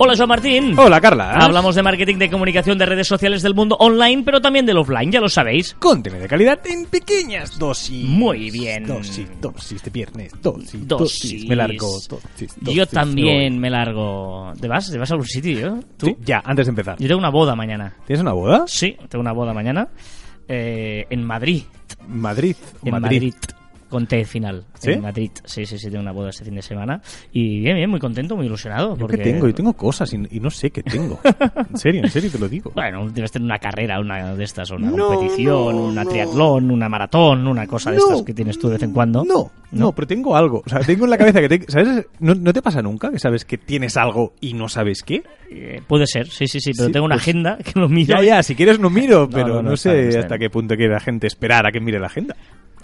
Hola, Joan Martín. Hola, Carla. Hablamos de marketing de comunicación de redes sociales del mundo online, pero también del offline, ya lo sabéis. Contenido de calidad en pequeñas dosis. Muy bien. Dosis, dosis de viernes, dosis, Dosis. dosis. Me largo, dosis, Yo dosis, también me largo. ¿Te vas? ¿Te vas a algún sitio? ¿Tú? Sí, ya, antes de empezar. Yo tengo una boda mañana. ¿Tienes una boda? Sí, tengo una boda mañana. eh, en Madrid. Madrid. En Madrid. Madrid. Con T final. ¿Sí? En Madrid. Sí, sí, sí, tengo una boda este fin de semana. Y bien, bien, muy contento, muy ilusionado. ¿Yo porque... tengo? Yo tengo cosas y, y no sé qué tengo. en serio, en serio te lo digo. Bueno, debes tener una carrera, una de estas, una No, competición, no, una no. triatlón, una maratón, una cosa de No, estas que tienes tú de vez en cuando. No, no, pero tengo algo. O sea, tengo en la cabeza que... te- ¿Sabes? ¿No, no te pasa nunca que sabes que tienes algo y no sabes qué? Eh, puede ser, sí, sí, sí, pero Sí, tengo una pues- agenda que lo miro. Ya, ya, si quieres no miro, pero no, no, no, sé hasta qué punto quiere la gente esperar a que mire la agenda.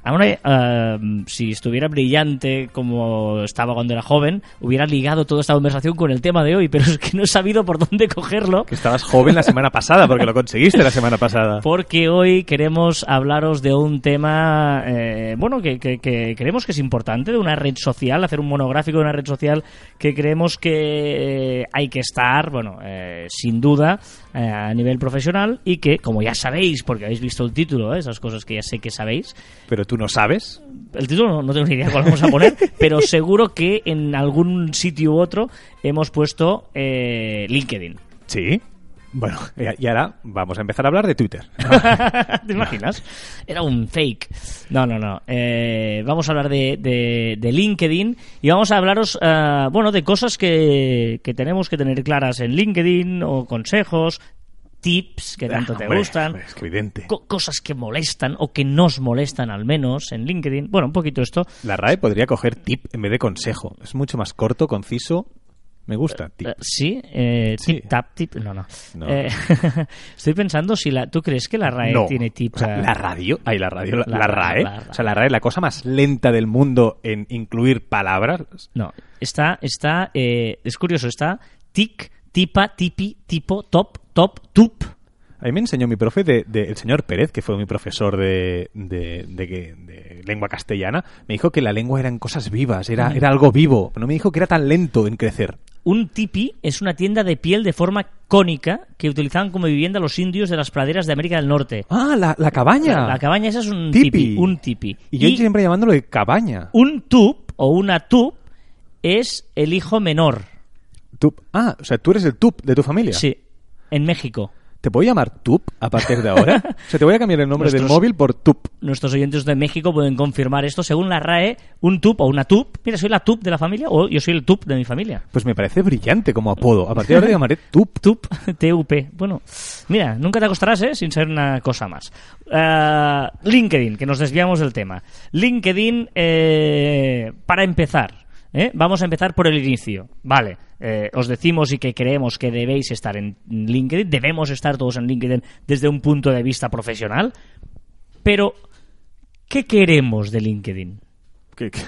Ahora, eh, si estuviera brillante como estaba cuando era joven, hubiera ligado toda esta conversación con el tema de hoy, pero es que no he sabido por dónde cogerlo. Que estabas joven la semana pasada, porque lo conseguiste la semana pasada. Porque hoy queremos hablaros de un tema, eh, bueno, que, que- que creemos que es importante, de una red social, hacer un monográfico de una red social que creemos que eh, hay que estar, bueno, eh, sin duda, eh, a nivel profesional y que, como ya sabéis, porque habéis visto el título, eh, esas cosas que ya sé que sabéis, Pero tú no sabes. el título no, no tengo ni idea cuál vamos a poner, pero seguro que en algún sitio u otro hemos puesto eh, LinkedIn. Sí. Bueno, y ahora vamos a empezar a hablar de Twitter. ¿Te imaginas? Era un fake. No, no, no. Eh, vamos a hablar de, de- de LinkedIn y vamos a hablaros, eh, bueno, de cosas que, que tenemos que tener claras en LinkedIn o consejos, tips que tanto Ah, te hombre, gustan. Es evidente. co- cosas que molestan o que nos molestan al menos en LinkedIn. Bueno, un poquito esto. La RAE podría coger tip en vez de consejo. Es mucho más corto, conciso. Me gusta, tip. Eh, sí, eh, Sí. tip tap tip. No, no. No. Eh, estoy pensando si la. ¿Tú crees que la RAE no. tiene tip? O sea, la radio. Ay, la radio. La, La- la RAE. la- O sea, la RAE es la cosa más lenta del mundo en incluir palabras. No, está, está, eh, es curioso, está tic, tipa, tipi, tipo, top, top, tup. A mí me enseñó mi profe, de, de- el señor Pérez, que fue mi profesor de, de, de lengua castellana, me dijo que la lengua eran cosas vivas, era, era algo vivo. No me dijo que era tan lento en crecer. Un tipi es una tienda de piel de forma cónica que utilizaban como vivienda los indios de las praderas de América del Norte. Ah, la, la cabaña. La, la cabaña esa es un Tipi. tipi, un tipi. Y yo siempre llamándolo de cabaña. un tup o una tup es el hijo menor. Tup. Ah, o sea, tú eres el tup de tu familia. Sí, en México. ¿Te puedo llamar tup a partir de ahora? o sea, te voy a cambiar el nombre del Nuestros- móvil por tup. Nuestros oyentes de México pueden confirmar esto. Según la RAE, un tup o una tup, mira, soy la tup de la familia o yo soy el tup de mi familia. Pues me parece brillante como apodo. A partir de ahora te llamaré tup. TUP, TUP. Bueno, mira, nunca te acostarás, ¿eh? Sin ser una cosa más. Eh, LinkedIn, que nos desviamos del tema. LinkedIn, eh, para empezar, ¿eh? vamos a empezar por el inicio. Vale, eh, os decimos y que creemos que debéis estar en LinkedIn, debemos estar todos en LinkedIn desde un punto de vista profesional, pero ¿qué queremos de LinkedIn? ¿Qué, qué-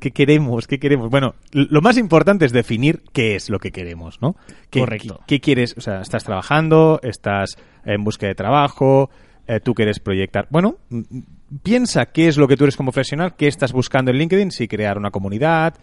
qué queremos? ¿Qué queremos? Bueno, lo más importante es definir qué es lo que queremos, ¿no? ¿Qué, Correcto. ¿Qué, qué quieres? O sea, estás trabajando, estás en búsqueda de trabajo, eh, tú quieres proyectar. Bueno, mm, mm, piensa qué es lo que tú eres como profesional, qué estás buscando en LinkedIn, si crear una comunidad,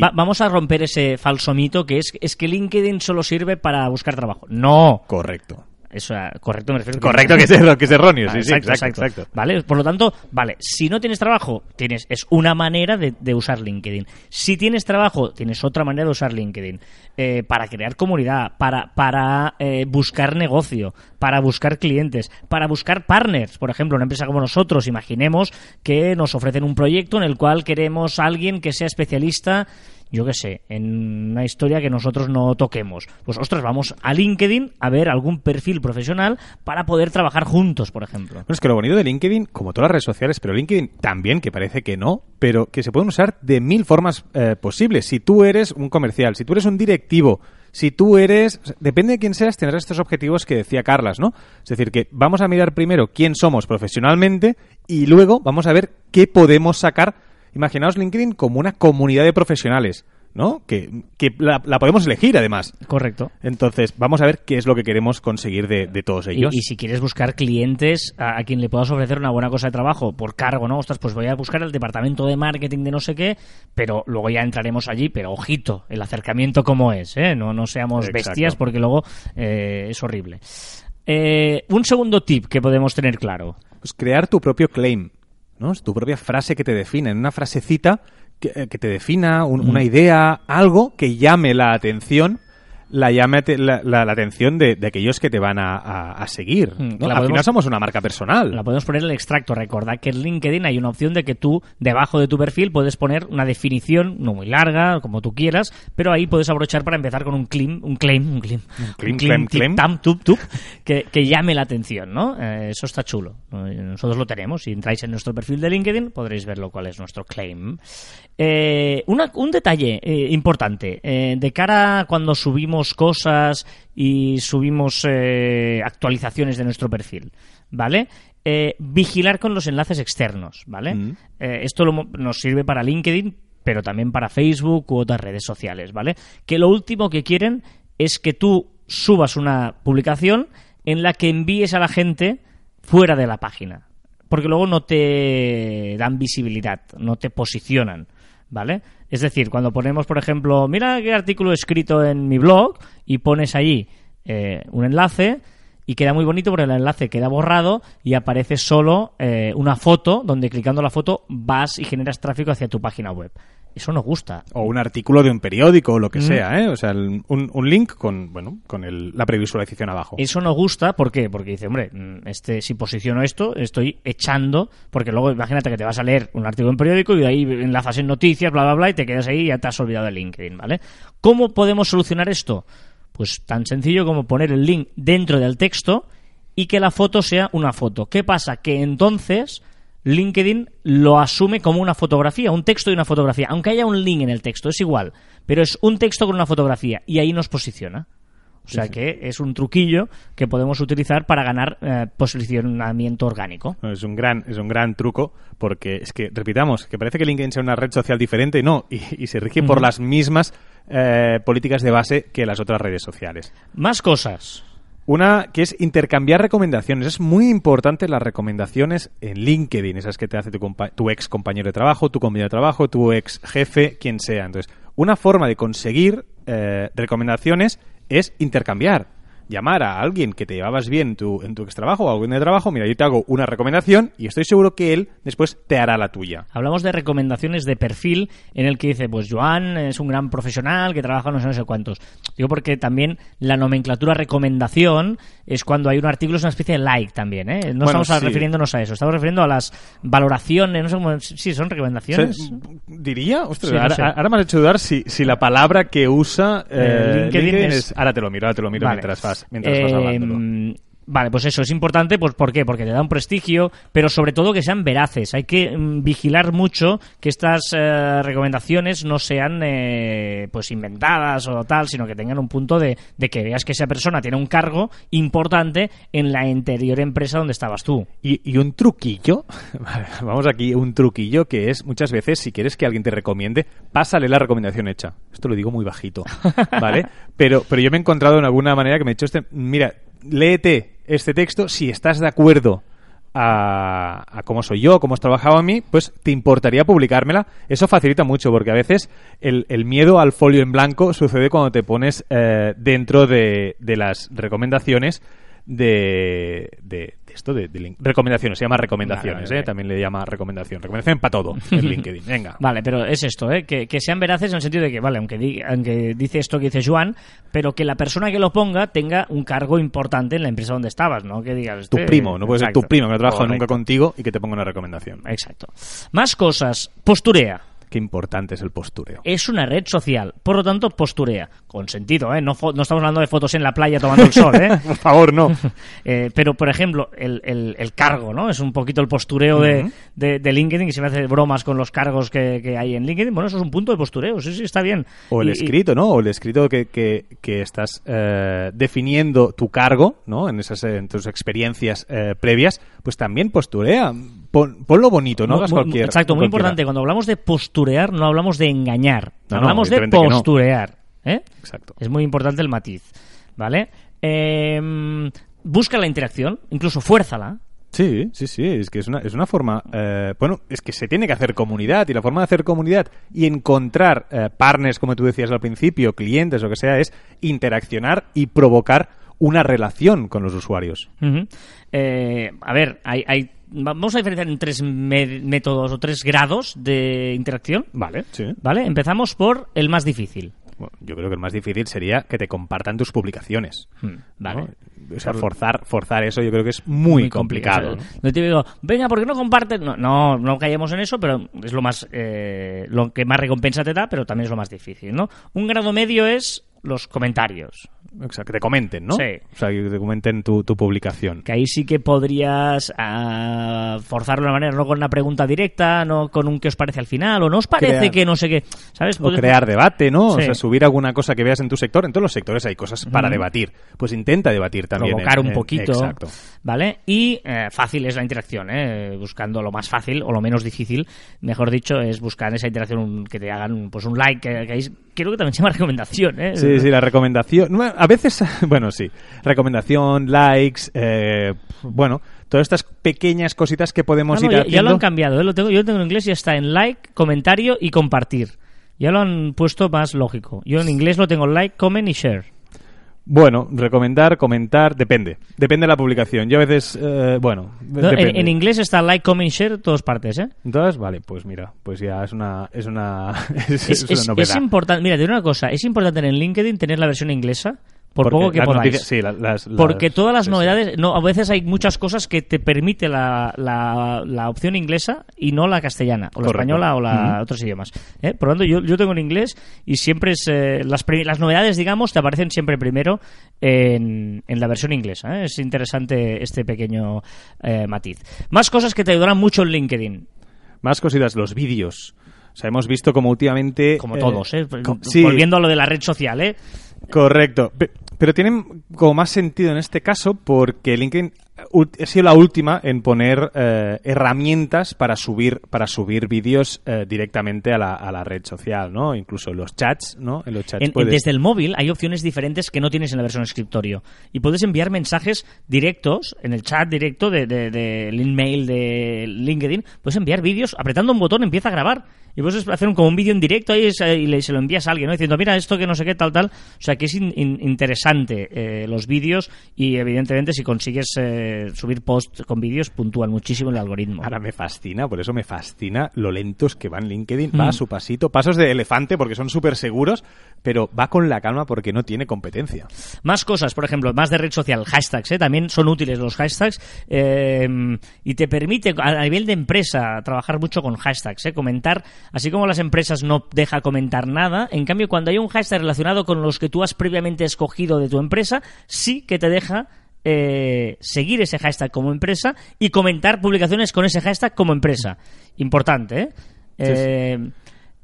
Va- vamos a romper ese falso mito que es, es que LinkedIn solo sirve para buscar trabajo. No, Correcto. Eso, ah, correcto, me refiero. Correcto que es, que es erróneo, sí, Ah, sí, exacto, exacto. Vale, por lo tanto, vale, si no tienes trabajo, tienes es una manera de, de usar LinkedIn. Si tienes trabajo, tienes otra manera de usar LinkedIn. Eh, para crear comunidad, para, para eh, buscar negocio, para buscar clientes, para buscar partners. Por ejemplo, una empresa como nosotros, imaginemos que nos ofrecen un proyecto en el cual queremos a alguien que sea especialista yo qué sé, en una historia que nosotros no toquemos. Pues ostras, vamos a LinkedIn a ver algún perfil profesional para poder trabajar juntos, por ejemplo. Bueno, es que lo bonito de LinkedIn, como todas las redes sociales, pero LinkedIn también, que parece que no, pero que se pueden usar de mil formas eh, posibles. Si tú eres un comercial, si tú eres un directivo, si tú eres... Depende de quién seas, tendrás estos objetivos que decía Carlas, ¿no? Es decir, que vamos a mirar primero quién somos profesionalmente y luego vamos a ver qué podemos sacar. Imaginaos LinkedIn como una comunidad de profesionales. ¿no? Que, que la, la podemos elegir, además. Correcto. Entonces, vamos a ver qué es lo que queremos conseguir de, de todos Y, ellos. y si quieres buscar clientes a, a quien le puedas ofrecer una buena cosa de trabajo por cargo, ¿no? Ostras, pues voy a buscar el departamento de marketing de no sé qué, pero luego ya entraremos allí, pero ojito, el acercamiento como es, ¿eh? No, no seamos Exacto. bestias porque luego eh, es horrible. Eh, un segundo tip que podemos tener claro. Pues crear tu propio claim, ¿no? Es tu propia frase que te defina, en una frasecita que, eh, que te defina un- Mm. una idea, algo que llame la atención, la llame ate- la, la- la atención de, de aquellos que te van a, a- a seguir. Mm, Al final somos una marca personal. La podemos poner en el extracto. Recordad que en LinkedIn hay una opción de que tú, debajo de tu perfil, puedes poner una definición, no muy larga, como tú quieras, pero ahí puedes aprovechar para empezar con un claim, un claim, un claim, claim, claim, claim. tam, tup, tup, que, que llame la atención, ¿no? Eh, eso está chulo. Nosotros lo tenemos. Si entráis en nuestro perfil de LinkedIn, podréis verlo cuál es nuestro claim. Eh, una- un detalle eh, importante. eh, de cara a cuando subimos cosas y subimos eh, actualizaciones de nuestro perfil, ¿vale? Eh, vigilar con los enlaces externos, ¿vale? Mm. Eh, esto lo nos sirve para LinkedIn, pero también para Facebook u otras redes sociales, ¿vale? Que lo último que quieren es que tú subas una publicación en la que envíes a la gente fuera de la página. Porque luego no te dan visibilidad, no te posicionan, ¿vale? Es decir, cuando ponemos, por ejemplo, mira qué artículo he escrito en mi blog y pones allí eh, un enlace y queda muy bonito porque el enlace queda borrado y aparece solo eh, una foto donde clicando la foto vas y generas tráfico hacia tu página web. Eso nos gusta. O un artículo de un periódico o lo que Mm. sea, ¿eh? O sea, el- un, un link con, bueno, con el- la previsualización abajo. Eso nos gusta, ¿por qué? Porque dice, hombre, mm, este, si posiciono esto, estoy echando, porque luego imagínate que te vas a leer un artículo en periódico y de ahí enlazas en noticias, bla, bla, bla, y te quedas ahí y ya te has olvidado de LinkedIn, ¿vale? ¿Cómo podemos solucionar esto? Pues tan sencillo como poner el link dentro del texto y que la foto sea una foto. ¿Qué pasa? Que entonces LinkedIn lo asume como una fotografía, un texto y una fotografía. Aunque haya un link en el texto, es igual. Pero es un texto con una fotografía y ahí nos posiciona. O sea que es un truquillo que podemos utilizar para ganar eh, posicionamiento orgánico. Es un gran, es un gran truco porque es que, repitamos, que parece que LinkedIn sea una red social diferente, no, y, y se rige por las mismas eh, políticas de base que las otras redes sociales. Más cosas. Una que es intercambiar recomendaciones. Es muy importante las recomendaciones en LinkedIn, esas que te hace tu, compa- tu ex compañero de trabajo, tu compañero de trabajo, tu ex jefe, quien sea. Entonces, una forma de conseguir eh, recomendaciones es intercambiar. Llamar a alguien que te llevabas bien en tu, en tu ex trabajo o alguien de trabajo, mira, yo te hago una recomendación y estoy seguro que él después te hará la tuya. Hablamos de recomendaciones de perfil en el que dice, pues Joan es un gran profesional que trabaja no sé, no sé cuántos. Digo porque también la nomenclatura recomendación es cuando hay un artículo, es una especie de like también, ¿eh? No Bueno, estamos sí. refiriéndonos a eso, estamos refiriendo a las valoraciones, no sé cómo, sí, son recomendaciones. Diría, ostras, Sí, no ahora, me has hecho dudar si, si la palabra que usa eh, Eh, LinkedIn LinkedIn, es- es... Ahora te lo miro, ahora te lo miro Vale. mientras vas, mientras hablándolo. Vale, pues eso es importante, pues ¿por qué? Porque te da un prestigio, pero sobre todo que sean veraces. Hay que mm, vigilar mucho que estas eh, recomendaciones no sean eh, pues inventadas o tal, sino que tengan un punto de, de que veas que esa persona tiene un cargo importante en la anterior empresa donde estabas tú. Y, y un truquillo, vamos aquí, un truquillo que es muchas veces, si quieres que alguien te recomiende, pásale la recomendación hecha. Esto lo digo muy bajito, ¿vale? Pero, pero yo me he encontrado en alguna manera que me he dicho, este, mira, léete este texto, si estás de acuerdo a, a cómo soy yo, cómo has trabajado a mí, pues te importaría publicármela. Eso facilita mucho, porque a veces el, miedo al folio en blanco sucede cuando te pones eh, dentro de, de las recomendaciones de, de esto, de, recomendaciones, se llama recomendaciones, Vale, ¿eh? vale. también le llama recomendación. Recomendación para todo en LinkedIn, venga. Vale, pero es esto, ¿eh? que, que sean veraces en el sentido de que, vale, aunque, di- aunque dice esto que dice Joan, pero que la persona que lo ponga tenga un cargo importante en la empresa donde estabas, ¿no? Que digas... Tu este- primo, no puede ser tu primo que no trabaja Correcto. nunca contigo y que te ponga una recomendación. Exacto. Más cosas. Posturea. Qué importante es el postureo. Es una red social, por lo tanto, posturea. Con sentido, ¿eh? No, estamos hablando de fotos en la playa tomando el sol, ¿eh? Por favor, no. Eh, pero, por ejemplo, el, el- el cargo, ¿no? Es un poquito el postureo de, de- de LinkedIn, que se me hace bromas con los cargos que, que hay en LinkedIn. Bueno, eso es un punto de postureo, sí, sí, está bien. O el Y- escrito, ¿no? O el escrito que, que, que estás eh, definiendo tu cargo, ¿no? En esas en tus experiencias eh, previas, pues también posturea. Pon- ponlo bonito, no hagas cualquier. Exacto, muy cualquiera. importante. Cuando hablamos de posturear, no hablamos de engañar. No, no, hablamos de no. posturear. ¿eh? Exacto. Es muy importante el matiz. ¿Vale? Eh, busca la interacción, incluso fuérzala. Sí, sí, sí, es que es una, es una forma, eh, bueno, es que se tiene que hacer comunidad y la forma de hacer comunidad y encontrar eh, partners, como tú decías al principio, clientes, lo que sea, es interaccionar y provocar una relación con los usuarios. Eh, a ver, hay, hay- vamos a diferenciar en tres métodos o tres grados de interacción. Vale, sí. ¿Vale? Empezamos por el más difícil. Bueno, yo creo que el más difícil sería que te compartan tus publicaciones. Hmm, Vale. ¿no? O sea, forzar, forzar eso yo creo que es muy, complicado. No te digo, venga, ¿por qué no compartes? No, no, no caemos en eso, pero es lo más eh, lo que más recompensa te da, pero también es lo más difícil, ¿no? Un grado medio es los comentarios. O sea, que te comenten, ¿no? Sí. O sea, que te comenten tu, tu publicación. Que ahí sí que podrías ah, forzarlo de una manera, no con una pregunta directa, no con un qué os parece al final, o no os parece Crear- que no sé qué, ¿sabes? O Puedes- crear debate, ¿no? O sea, subir alguna cosa que veas en tu sector. En todos los sectores hay cosas para debatir. Pues intenta debatir también. provocar en- un en- poquito. Exacto. ¿Vale? Y eh, fácil es la interacción, ¿eh? Buscando lo más fácil o lo menos difícil, mejor dicho, es buscar esa interacción que te hagan un- pues un like, que, que creo que también se llama recomendación, ¿eh? Sí, sí, la recomendación. A veces, bueno, sí. Recomendación, likes, eh, bueno, todas estas pequeñas cositas que podemos no, ir ya, ya haciendo. lo han cambiado, ¿eh? lo tengo, yo lo tengo en inglés y está en like, comentario y compartir. Ya lo han puesto más lógico. Yo en inglés lo tengo like, comment y share. Bueno, recomendar, comentar, depende. Depende de la publicación. Yo a veces, eh, bueno, No, en, inglés está like, comment, share, todas partes, ¿eh? Entonces, vale, pues mira, pues ya es una, es una, es, Es, es una es- novedad. es importante, mira, te digo una cosa, es importante en LinkedIn tener la versión inglesa, por Porque poco que podáis. sí, la- las- las- Porque todas las sí, novedades, no, a veces hay muchas cosas que te permite la, la, la opción inglesa y no la castellana, o la Correcto. española o la otros idiomas. ¿eh? Por lo tanto, yo, yo tengo en inglés y siempre es, eh, las, las novedades, digamos, te aparecen siempre primero en, en la versión inglesa. ¿eh? Es interesante este pequeño matiz. Más cosas que te ayudarán mucho en LinkedIn. Más cositas, los vídeos. O sea, hemos visto como últimamente... Como todos, ¿eh? sí, Volviendo a lo de la red social, ¿eh? Correcto. Pe- Pero tienen como más sentido en este caso porque LinkedIn ul- ha sido la última en poner eh, herramientas para subir para subir vídeos eh, directamente a la, a la red social, ¿no? Incluso los chats, ¿no? En los chats En- puedes- desde el móvil hay opciones diferentes que no tienes en la versión escritorio. Y puedes enviar mensajes directos en el chat directo del de, del email de LinkedIn. Puedes enviar vídeos apretando un botón, empieza a grabar. Y puedes hacer un, como un vídeo en directo ahí es- y se lo envías a alguien, ¿no? Diciendo, mira, esto que no sé qué, tal, tal. O sea, que es in- in- interesante eh, los vídeos y, evidentemente, si consigues eh, subir posts con vídeos, puntúan muchísimo el algoritmo. Ahora me fascina, por eso me fascina lo lentos que van LinkedIn. Mm. Va a su pasito, pasos de elefante porque son súper seguros, pero va con la calma porque no tiene competencia. Más cosas, por ejemplo, más de red social, hashtags, ¿eh? también son útiles los hashtags y te permite a nivel de empresa trabajar mucho con hashtags, comentar, así como las empresas no deja comentar nada, en cambio cuando hay un hashtag relacionado con los que tú has previamente escogido de tu empresa, sí que te deja eh, seguir ese hashtag como empresa y comentar publicaciones con ese hashtag como empresa. Importante, ¿eh? Sí, sí. Eh,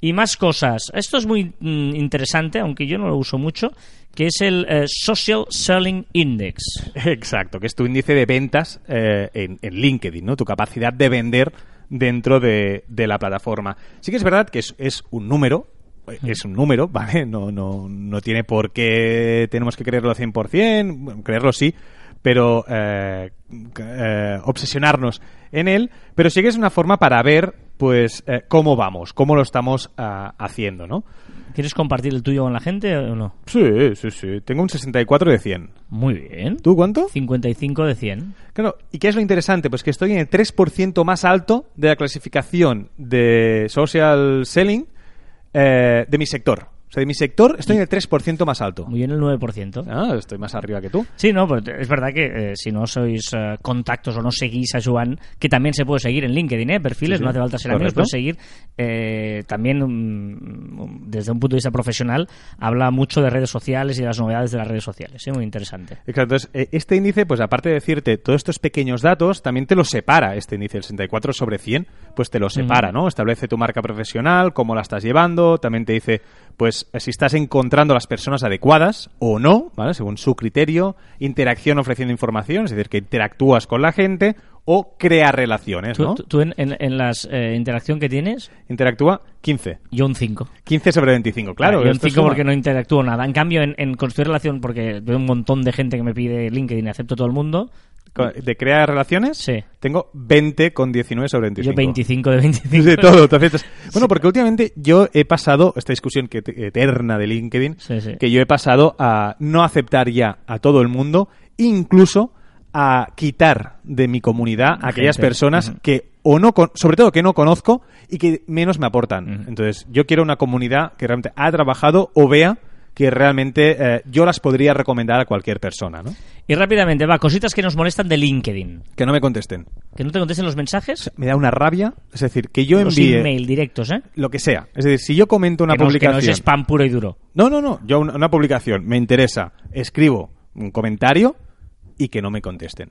y más cosas. Esto es muy mm, interesante, aunque yo no lo uso mucho, que es el eh, Social Selling Index. Exacto, que es tu índice de ventas eh, en, en LinkedIn, ¿no? Tu capacidad de vender dentro de, de la plataforma. Sí que es verdad que es, es un número, es un número, ¿vale? No, no, no tiene por qué tenemos que creerlo al 100%, bueno, creerlo sí, pero eh, eh, obsesionarnos en él, pero sí que es una forma para ver, pues, eh, cómo vamos, cómo lo estamos ah, haciendo, ¿no? ¿Quieres compartir el tuyo con la gente o no? Sí, sí, sí. Tengo un 64 de 100. Muy bien. ¿Tú cuánto? 55 de 100. Claro, ¿y qué es lo interesante? Pues que estoy en el 3% más alto de la clasificación de social selling eh, de mi sector. O sea, de mi sector estoy en el 3% más alto. Muy bien el 9%. Ah, estoy más arriba que tú. Sí, no, pero es verdad que eh, si no sois eh, contactos o no seguís a Joan, que también se puede seguir en LinkedIn, ¿eh? perfiles, Sí, sí. no hace falta ser amigos, puedes seguir eh, también mm, desde un punto de vista profesional, habla mucho de redes sociales y de las novedades de las redes sociales, ¿eh? muy interesante. Exacto. Entonces, este índice, pues aparte de decirte todos estos pequeños datos, también te lo separa este índice, el 64 sobre 100, pues te lo separa, ¿no? Establece tu marca profesional, cómo la estás llevando, también te dice, pues, si estás encontrando las personas adecuadas o no. Según su criterio, interacción ofreciendo información, es decir, que interactúas con la gente o crea relaciones, ¿no? tú- tú en, en, en las eh, interacción que tienes, Interactúa 15. yo un 5. 15 sobre 25, claro. yo un esto 5 suma. porque no interactúo nada. En cambio, en, en construir relación, porque veo un montón de gente que me pide LinkedIn y acepto todo el mundo, ¿De crea relaciones? Sí. Tengo 20 con 19 sobre 25. yo 25 de 25. De todo, te aciertas. Bueno, porque últimamente yo he pasado, esta discusión que te- eterna de LinkedIn, Sí, sí. que yo he pasado a no aceptar ya a todo el mundo, incluso a quitar de mi comunidad a aquellas Gente. personas que, o no, con- sobre todo que no conozco y que menos me aportan. Entonces, yo quiero una comunidad que realmente ha trabajado o vea que realmente eh, yo las podría recomendar a cualquier persona, ¿no? Y rápidamente, va, cositas que nos molestan de LinkedIn. Que no me contesten. Que no te contesten los mensajes, Me da una rabia, es decir, que yo los envíe email directos, ¿eh? lo que sea. Es decir, si yo comento una que, no, que publicación... no es spam puro y duro. No, no, no. Yo una, una publicación me interesa, escribo un comentario y que no me contesten.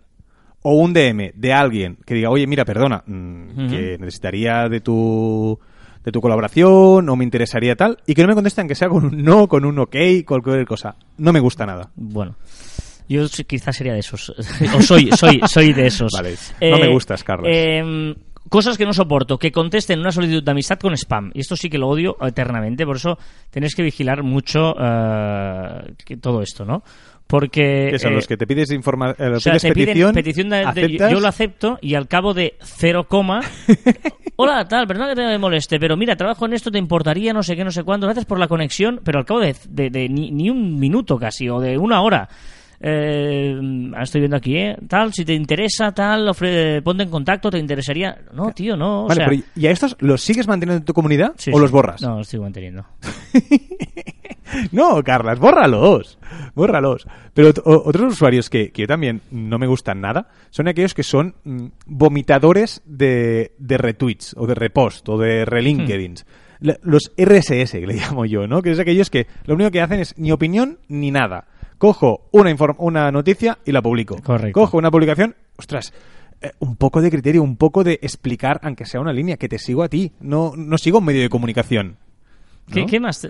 O un DM de alguien que diga, oye, mira, perdona, mm, que necesitaría de tu de tu colaboración o me interesaría tal y que no me contesten que sea con un no, con un ok, cualquier cosa. No me gusta nada. Bueno. Yo quizás sería de esos. o soy, soy, soy de esos. Vale. No me gustas, Carlos. eh, cosas que no soporto. Que contesten una solicitud de amistad con spam. Y esto sí que lo odio eternamente. Por eso tenéis que vigilar mucho eh, que todo esto, ¿no? Porque... Que son eh, los que te pides informa eh, o sea, pides te piden petición, petición de, de- aceptas, yo lo acepto y al cabo de cero coma hola tal perdona que te moleste pero mira trabajo en esto te importaría no sé qué no sé cuándo gracias por la conexión pero al cabo de, de- de ni, ni un minuto casi o de una hora eh, ahora estoy viendo aquí eh, tal si te interesa tal ofre- ponte en contacto te interesaría no tío no o Vale, sea, pero ¿y a estos los sigues manteniendo en tu comunidad sí, o sí. los borras? no los estoy manteniendo No, Carlas, bórralos. Bórralos. Pero otros usuarios que, que yo también no me gustan nada son aquellos que son mm, vomitadores de, de retweets o de repost o de relinkedins. La- Los RSS, que le llamo yo, ¿no? Que es aquellos que lo único que hacen es ni opinión ni nada. Cojo una, una noticia y la publico. Correcto. Cojo una publicación, ostras, eh, un poco de criterio, un poco de explicar, aunque sea una línea, que te sigo a ti. No, no sigo un medio de comunicación. ¿Qué, ¿no? qué más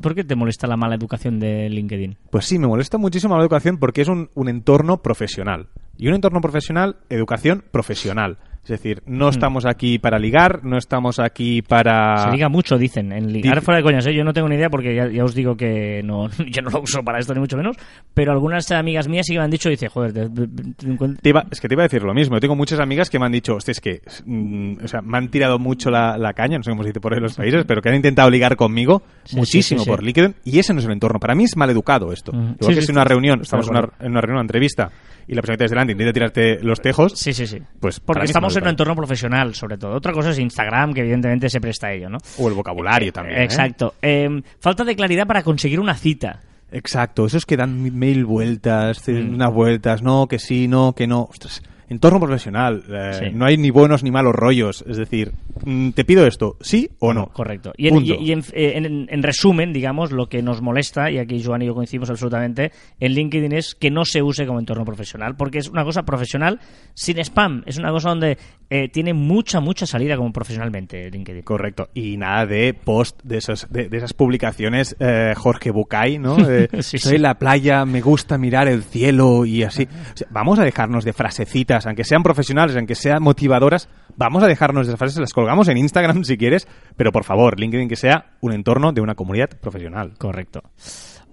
¿por qué te molesta la mala educación de LinkedIn? Pues sí, me molesta muchísimo la educación porque es un, un entorno profesional. Y un entorno profesional, educación profesional. Es decir, no estamos aquí para ligar, no estamos aquí para... Se liga mucho, dicen, en ligar fuera de coñas, ¿eh? Yo no tengo ni idea porque ya, ya os digo que no, yo no lo uso para esto ni mucho menos, pero algunas amigas mías sí que me han dicho, dice, joder, te- te- te Te iba- es que te iba a decir lo mismo. Yo tengo muchas amigas que me han dicho, hostia, es que mm, o sea, me han tirado mucho la, la caña, no sé cómo se dice por ahí en los países, pero que han intentado ligar conmigo Sí, muchísimo sí, sí, por. LinkedIn y ese no es el entorno. Para mí es mal educado esto. Igual que si en una reunión, estamos en una, en una reunión, una entrevista, y la persona que tienes delante intenta tirarte los tejos, Sí, sí, sí. pues Porque estamos en un entorno profesional, sobre todo. Otra cosa es Instagram, que evidentemente se presta a ello, ¿no? O el vocabulario también. ¿eh? Exacto. Eh, falta de claridad para conseguir una cita. Exacto, esos que dan mil vueltas, Mm. unas vueltas, no, que sí, no, que no. Ostras, entorno profesional, eh, Sí. no hay ni buenos ni malos rollos. Es decir, mm, te pido esto, sí o no. Correcto. Y, en, Punto. y- y en- eh, en- en resumen, digamos, lo que nos molesta, y aquí Joan y yo coincidimos absolutamente, en LinkedIn es que no se use como entorno profesional, porque es una cosa profesional sin spam. Es una cosa donde eh, tiene mucha, mucha salida como profesionalmente LinkedIn. Correcto. Y nada de post, de, esos, de, de esas publicaciones eh, Jorge Bucay, ¿no? De, Sí, Soy sí. la playa, me gusta mirar el cielo y así. O sea, vamos a dejarnos de frasecitas, aunque sean profesionales, aunque sean motivadoras, vamos a dejarnos de esas frases, las colgamos en Instagram si quieres, pero por favor, LinkedIn que sea un entorno de una comunidad profesional. Correcto.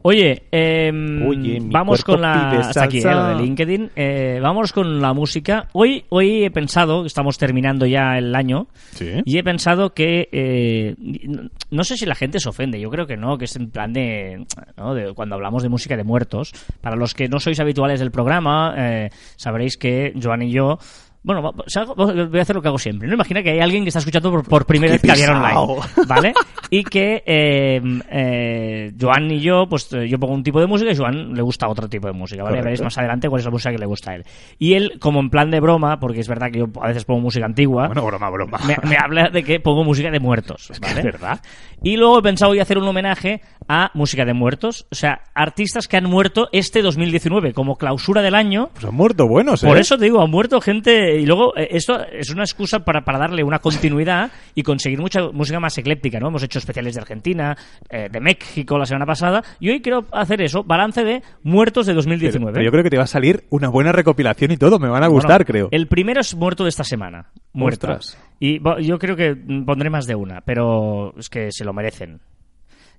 Oye, em, Oye, vamos con la pide hasta aquí, eh, lo de LinkedIn. Eh, vamos con la música. Hoy, hoy he pensado, estamos terminando ya el año, Sí. y he pensado que eh, no- no sé si la gente se ofende. Yo creo que no, que es en plan de, ¿no? de cuando hablamos de música de muertos. Para los que no sois habituales del programa, eh, sabréis que Joan y yo bueno, voy a hacer lo que hago siempre. ¿no? Imagina que hay alguien que está escuchando por, por primera vez Caviar. Online, ¿vale? Y que eh, eh, Joan y yo, pues eh, yo pongo un tipo de música y Joan le gusta otro tipo de música, ¿vale? Veréis más adelante cuál es la música que le gusta a él. Y él, como en plan de broma, porque es verdad que yo a veces pongo música antigua, Bueno, broma, broma. me, me habla de que pongo música de muertos, ¿vale? es verdad. Y luego he pensado hoy hacer un homenaje a música de muertos, o sea, artistas que han muerto este 2019 como clausura del año. Pues han muerto buenos, ¿eh? Por eso te digo, han muerto gente eh, y luego eh, esto es una excusa para, para darle una continuidad y conseguir mucha música más ecléptica, ¿no? Hemos hecho especiales de Argentina, eh, de México la semana pasada y hoy quiero hacer eso, balance de muertos de 2019. Pero yo creo que te va a salir una buena recopilación y todo, me van a gustar, creo. El primero es muerto de esta semana. Muerto. Ostras. Y bo- yo creo que pondré más de una, pero es que se lo merecen.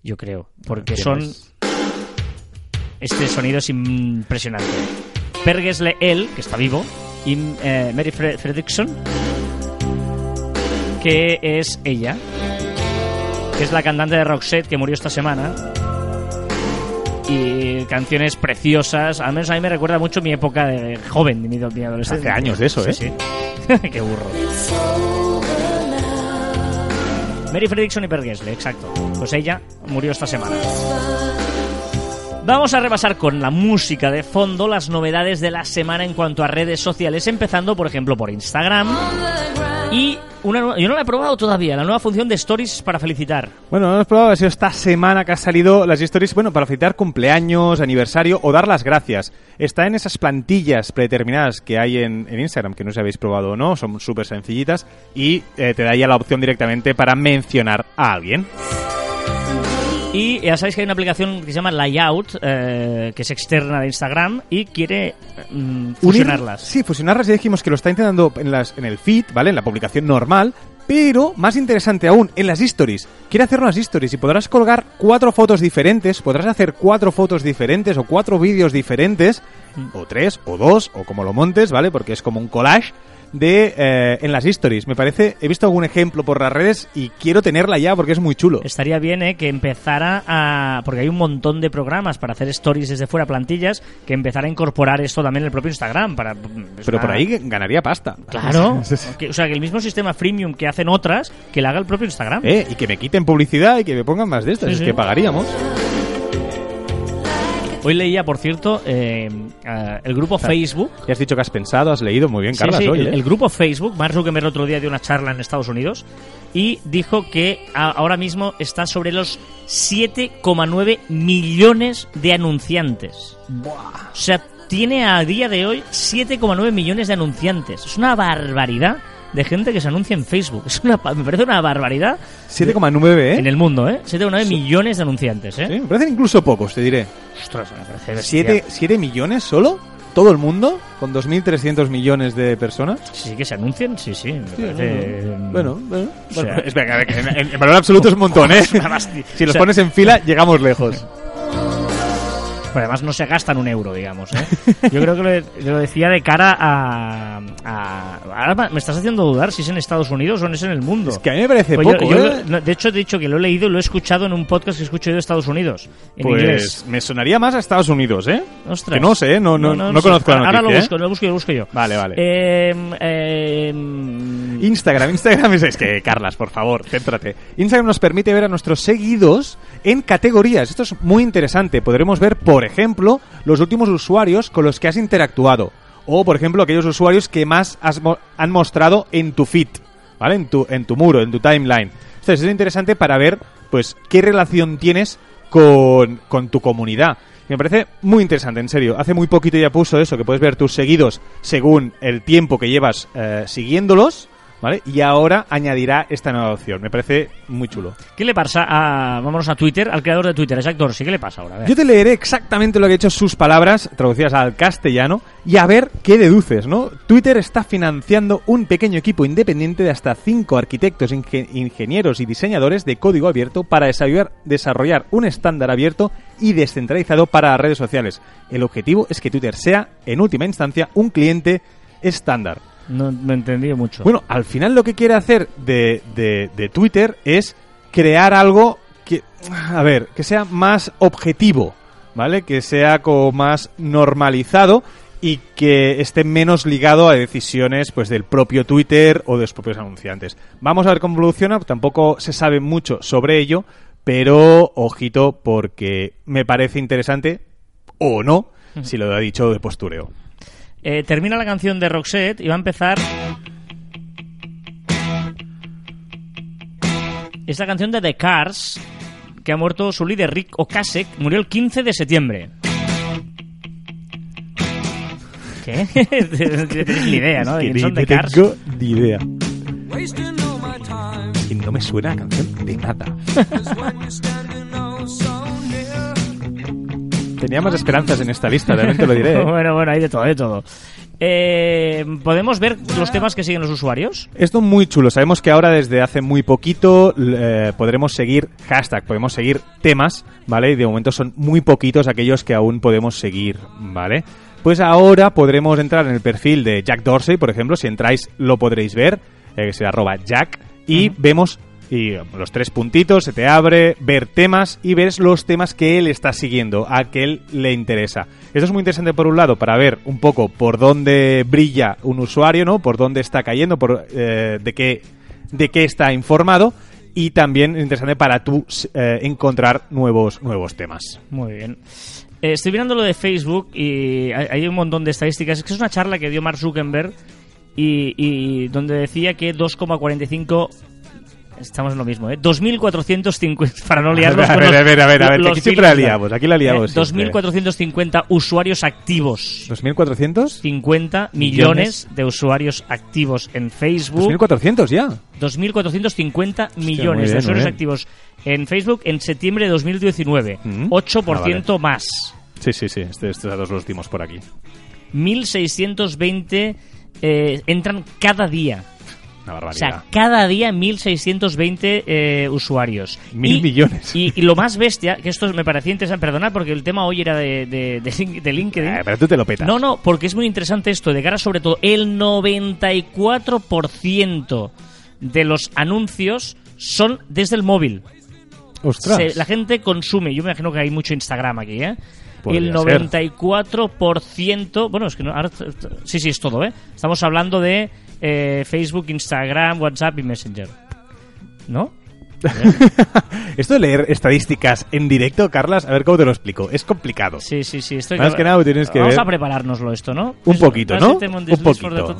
Yo creo. Porque ¿Quién son. es? Este sonido es impresionante. Per Gessle, él, que está vivo, y eh, Mary Fre- Fredrickson, que es ella, que es la cantante de Roxette que murió esta semana. Y canciones preciosas. Al menos a mí me recuerda mucho mi época de joven, de mi, de mi adolescencia. Hace años de eso, Sí, ¿eh? sí. Qué burro. Mary Fredrickson y Per Gessle, exacto. Pues ella murió esta semana. Vamos a repasar con la música de fondo las novedades de la semana en cuanto a redes sociales, empezando por ejemplo por Instagram. Y yo no la he probado todavía, la nueva función de Stories para felicitar. Bueno, hemos probado, ha sido esta semana que ha salido las stories, bueno, para felicitar cumpleaños, aniversario o dar las gracias. Está en esas plantillas predeterminadas que hay en, en Instagram, que no sé si habéis probado o no, son súper sencillitas, y eh, te da ya la opción directamente para mencionar a alguien. Y ya sabéis que hay una aplicación que se llama Layout, eh, que es externa de Instagram y quiere mm, Unir- fusionarlas. sí, fusionarlas ya dijimos que lo está intentando en, las, en el feed, ¿vale? En la publicación normal. Pero, más interesante aún, en las stories. Quiere hacerlo en las stories y podrás colgar cuatro fotos diferentes, podrás hacer cuatro fotos diferentes o cuatro vídeos diferentes, o tres, o dos, o como lo montes, ¿vale? Porque es como un collage de eh, en las stories. Me parece, he visto algún ejemplo por las redes y quiero tenerla ya porque es muy chulo. Estaría bien eh, que empezara a... Porque hay un montón de programas para hacer stories desde fuera, plantillas, que empezara a incorporar esto también en el propio Instagram. Para, es Pero una- por ahí ganaría pasta. Claro. O sea, que el mismo sistema freemium que hacen otras, que lo haga el propio Instagram. Eh, y que me quiten publicidad y que me pongan más de estas, Sí, es sí. que pagaríamos. Hoy leía, por cierto, eh, eh, el grupo Facebook. Ya has dicho que has pensado, has leído muy bien, Sí, Carlas, sí, hoy, el, ¿eh? el grupo Facebook, Mark Zuckerberg el otro día dio una charla en Estados Unidos y dijo que a- ahora mismo está sobre los 7,9 millones de anunciantes. O sea, tiene a día de hoy 7,9 millones de anunciantes. Es una barbaridad de gente que se anuncia en Facebook. Es una, me parece una barbaridad 7,9, ¿eh? en el mundo, ¿eh? 7,9 millones de anunciantes, ¿eh? Sí, me parecen incluso pocos, te diré. Ostras, me parece bestial. ¿Siete, siete millones solo? ¿Todo el mundo? ¿Con 2.300 millones de personas? Sí, que se anuncien, sí, sí. Me parece, Bueno, bueno. o sea- bueno, es verdad que en, valor absoluto es un montón, ¿eh? si los o sea- pones en fila, llegamos lejos. Pero además no se gastan un euro, digamos. ¿eh? Yo creo que lo, de- lo decía de cara a, a- Ahora me estás haciendo dudar si es en Estados Unidos o no es en el mundo. Es que a mí me parece Pues poco, yo ¿eh? lo- de hecho, he dicho que lo he leído y lo he escuchado en un podcast que escucho yo de Estados Unidos, en Pues inglés. me sonaría más a Estados Unidos, ¿eh? Ostras. Que no sé, ¿eh? no, no, no, sé. conozco la Ahora noticia, lo ¿eh? busco, lo busco yo, lo busco yo. Vale, vale. Eh, eh, Instagram, Instagram es, es que, Carlas, por favor, céntrate. Instagram nos permite ver a nuestros seguidos en categorías. Esto es muy interesante. Podremos ver, por ejemplo, los últimos usuarios con los que has interactuado. O, por ejemplo, aquellos usuarios que más has mo- han mostrado en tu feed, ¿vale? En tu, en tu muro, en tu timeline. Entonces es interesante para ver, pues, qué relación tienes con, con tu comunidad. Me parece muy interesante, en serio. Hace muy poquito ya puso eso, que puedes ver tus seguidos según el tiempo que llevas eh, siguiéndolos, ¿vale? Y ahora añadirá esta nueva opción. Me parece muy chulo. ¿Qué le pasa a... Vámonos a Twitter, al creador de Twitter, Jack Dorsey? ¿Qué le pasa ahora? Yo te leeré exactamente lo que ha hecho sus palabras, traducidas al castellano, y a ver qué deduces, ¿no? Twitter está financiando un pequeño equipo independiente de hasta cinco arquitectos, inge- ingenieros y diseñadores de código abierto para desarrollar, desarrollar un estándar abierto y descentralizado para las redes sociales. El objetivo es que Twitter sea, en última instancia, un cliente estándar. No he entendido mucho. Bueno, al final lo que quiere hacer de, de- de Twitter es crear algo que, a ver, que sea más objetivo, ¿vale? Que sea como más normalizado y que esté menos ligado a decisiones pues del propio Twitter o de los propios anunciantes. Vamos a ver cómo evoluciona, tampoco se sabe mucho sobre ello, pero ojito porque me parece interesante o no, si lo ha dicho de postureo. Eh, termina la canción de Roxette y va a empezar. Esta canción de The Cars, que ha muerto su líder Rick Ocasek, murió el 15 de septiembre. ¿Qué? tienes ni idea, ¿no? De Que son de no Cars. tengo ni idea. Y no me suena la canción de nada. Tenía más esperanzas en esta lista, también te lo diré. ¿eh? Bueno, bueno, hay de todo, de todo. Eh, ¿Podemos ver los temas que siguen los usuarios? Esto es muy chulo. Sabemos que ahora desde hace muy poquito eh, podremos seguir hashtag, podemos seguir temas, ¿vale? Y de momento son muy poquitos aquellos que aún podemos seguir, ¿vale? Pues ahora podremos entrar en el perfil de Jack Dorsey, por ejemplo. Si entráis lo podréis ver, eh, que será arroba Jack. Y vemos y eh, los tres puntitos, se te abre, ver temas y ves los temas que él está siguiendo, a que él le interesa. Esto es muy interesante por un lado para ver un poco por dónde brilla un usuario, ¿no? Por dónde está cayendo, por eh, de qué de qué está informado y también interesante para tú eh, encontrar nuevos nuevos temas. Muy bien. Eh, estoy mirando lo de Facebook y hay, un montón de estadísticas. Es que es una charla que dio Mark Zuckerberg y, y donde decía que 2,45 Estamos en lo mismo, ¿eh? 2.450, para no liarnos a con ver, los- a ver, a ver, a ver, aquí siempre la liamos, aquí la liamos Eh, siempre. 2.450 usuarios activos. 2400 50 millones de usuarios activos en Facebook. 2400 ya. 2.450 millones muy de bien, usuarios bien. activos en Facebook en septiembre de 2019. Mm. 8% más. Sí, sí, sí, este- estos datos los dimos por aquí. 1.620 eh, entran cada día. Una O sea, cada día 1.620 eh, usuarios. Mil Y- millones. Y, y lo más bestia, que esto me parecía interesante, perdonad porque el tema hoy era de, de, de Link- de LinkedIn. Eh, pero tú te lo petas. No, no, porque es muy interesante esto, de cara sobre todo, el 94% de los anuncios son desde el móvil. Ostras. Se- la gente consume, yo me imagino que hay mucho Instagram aquí, ¿eh? Podría el ser. 94%, bueno, es que no, ahora, sí, sí, es todo, ¿eh? Estamos hablando de eh, Facebook, Instagram, WhatsApp y Messenger. ¿No? Esto de leer estadísticas en directo, Carlas, a ver cómo te lo explico. Es complicado. Sí, sí, sí. Estoy Más que nada tienes que Vamos ver- a preparárnoslo esto, ¿no? Un poquito, Does ¿no? Un poquito.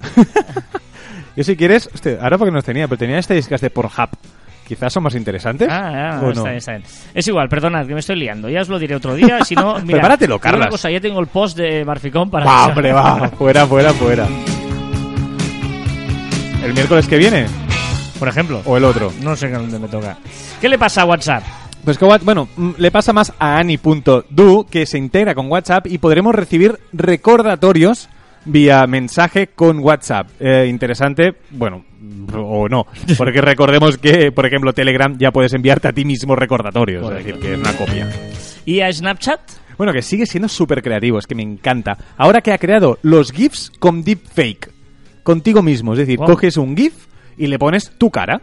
Yo si quieres, hostia, ahora porque no los tenía, pero tenía estadísticas de Pornhub. Quizás son más interesantes. Ah, ah, ¿o está no? bien, está bien. Es igual, perdonad, que me estoy liando. Ya os lo diré otro día. Si no, mira, Prepáratelo, Carlas. Cosa, ya tengo el post de para. Va, hombre, va. Fuera, fuera, fuera. ¿El miércoles que viene? Por ejemplo. ¿O el otro? No sé dónde me toca. ¿Qué le pasa a WhatsApp? Pues que, bueno, mm, le pasa más a Ani.do, que se integra con WhatsApp y podremos recibir recordatorios vía mensaje con WhatsApp. Eh, interesante, bueno, o no, porque recordemos que, por ejemplo, Telegram ya puedes enviarte a ti mismo recordatorios, es decir, que es una copia. ¿Y a Snapchat? Bueno, que sigue siendo súper creativo, es que me encanta. Ahora que ha creado los GIFs con deepfake, contigo mismo, es decir, Wow. coges un GIF y le pones tu cara.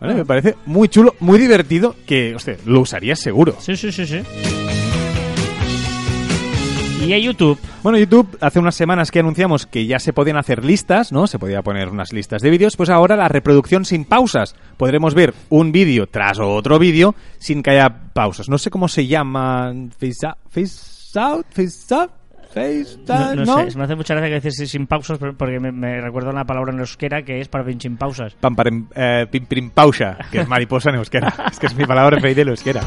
¿vale? Ah. Me parece muy chulo, muy divertido, que, hostia, lo usarías seguro. Sí, sí, sí, sí. ¿Y a YouTube? Bueno, YouTube hace unas semanas que anunciamos que ya se podían hacer listas, ¿no? Se podía poner unas listas de vídeos, pues ahora la reproducción sin pausas. Podremos ver un vídeo tras otro vídeo sin que haya pausas. No sé cómo se llama. Face out, face out, face up, face No, out, no ¿no? sé, me hace mucha gracia que dices sin pausas porque me, me recuerda una palabra en euskera que es para sin pausas. Pam, parem, eh, pausa, que es mariposa en euskera. es que es mi palabra preferida en euskera.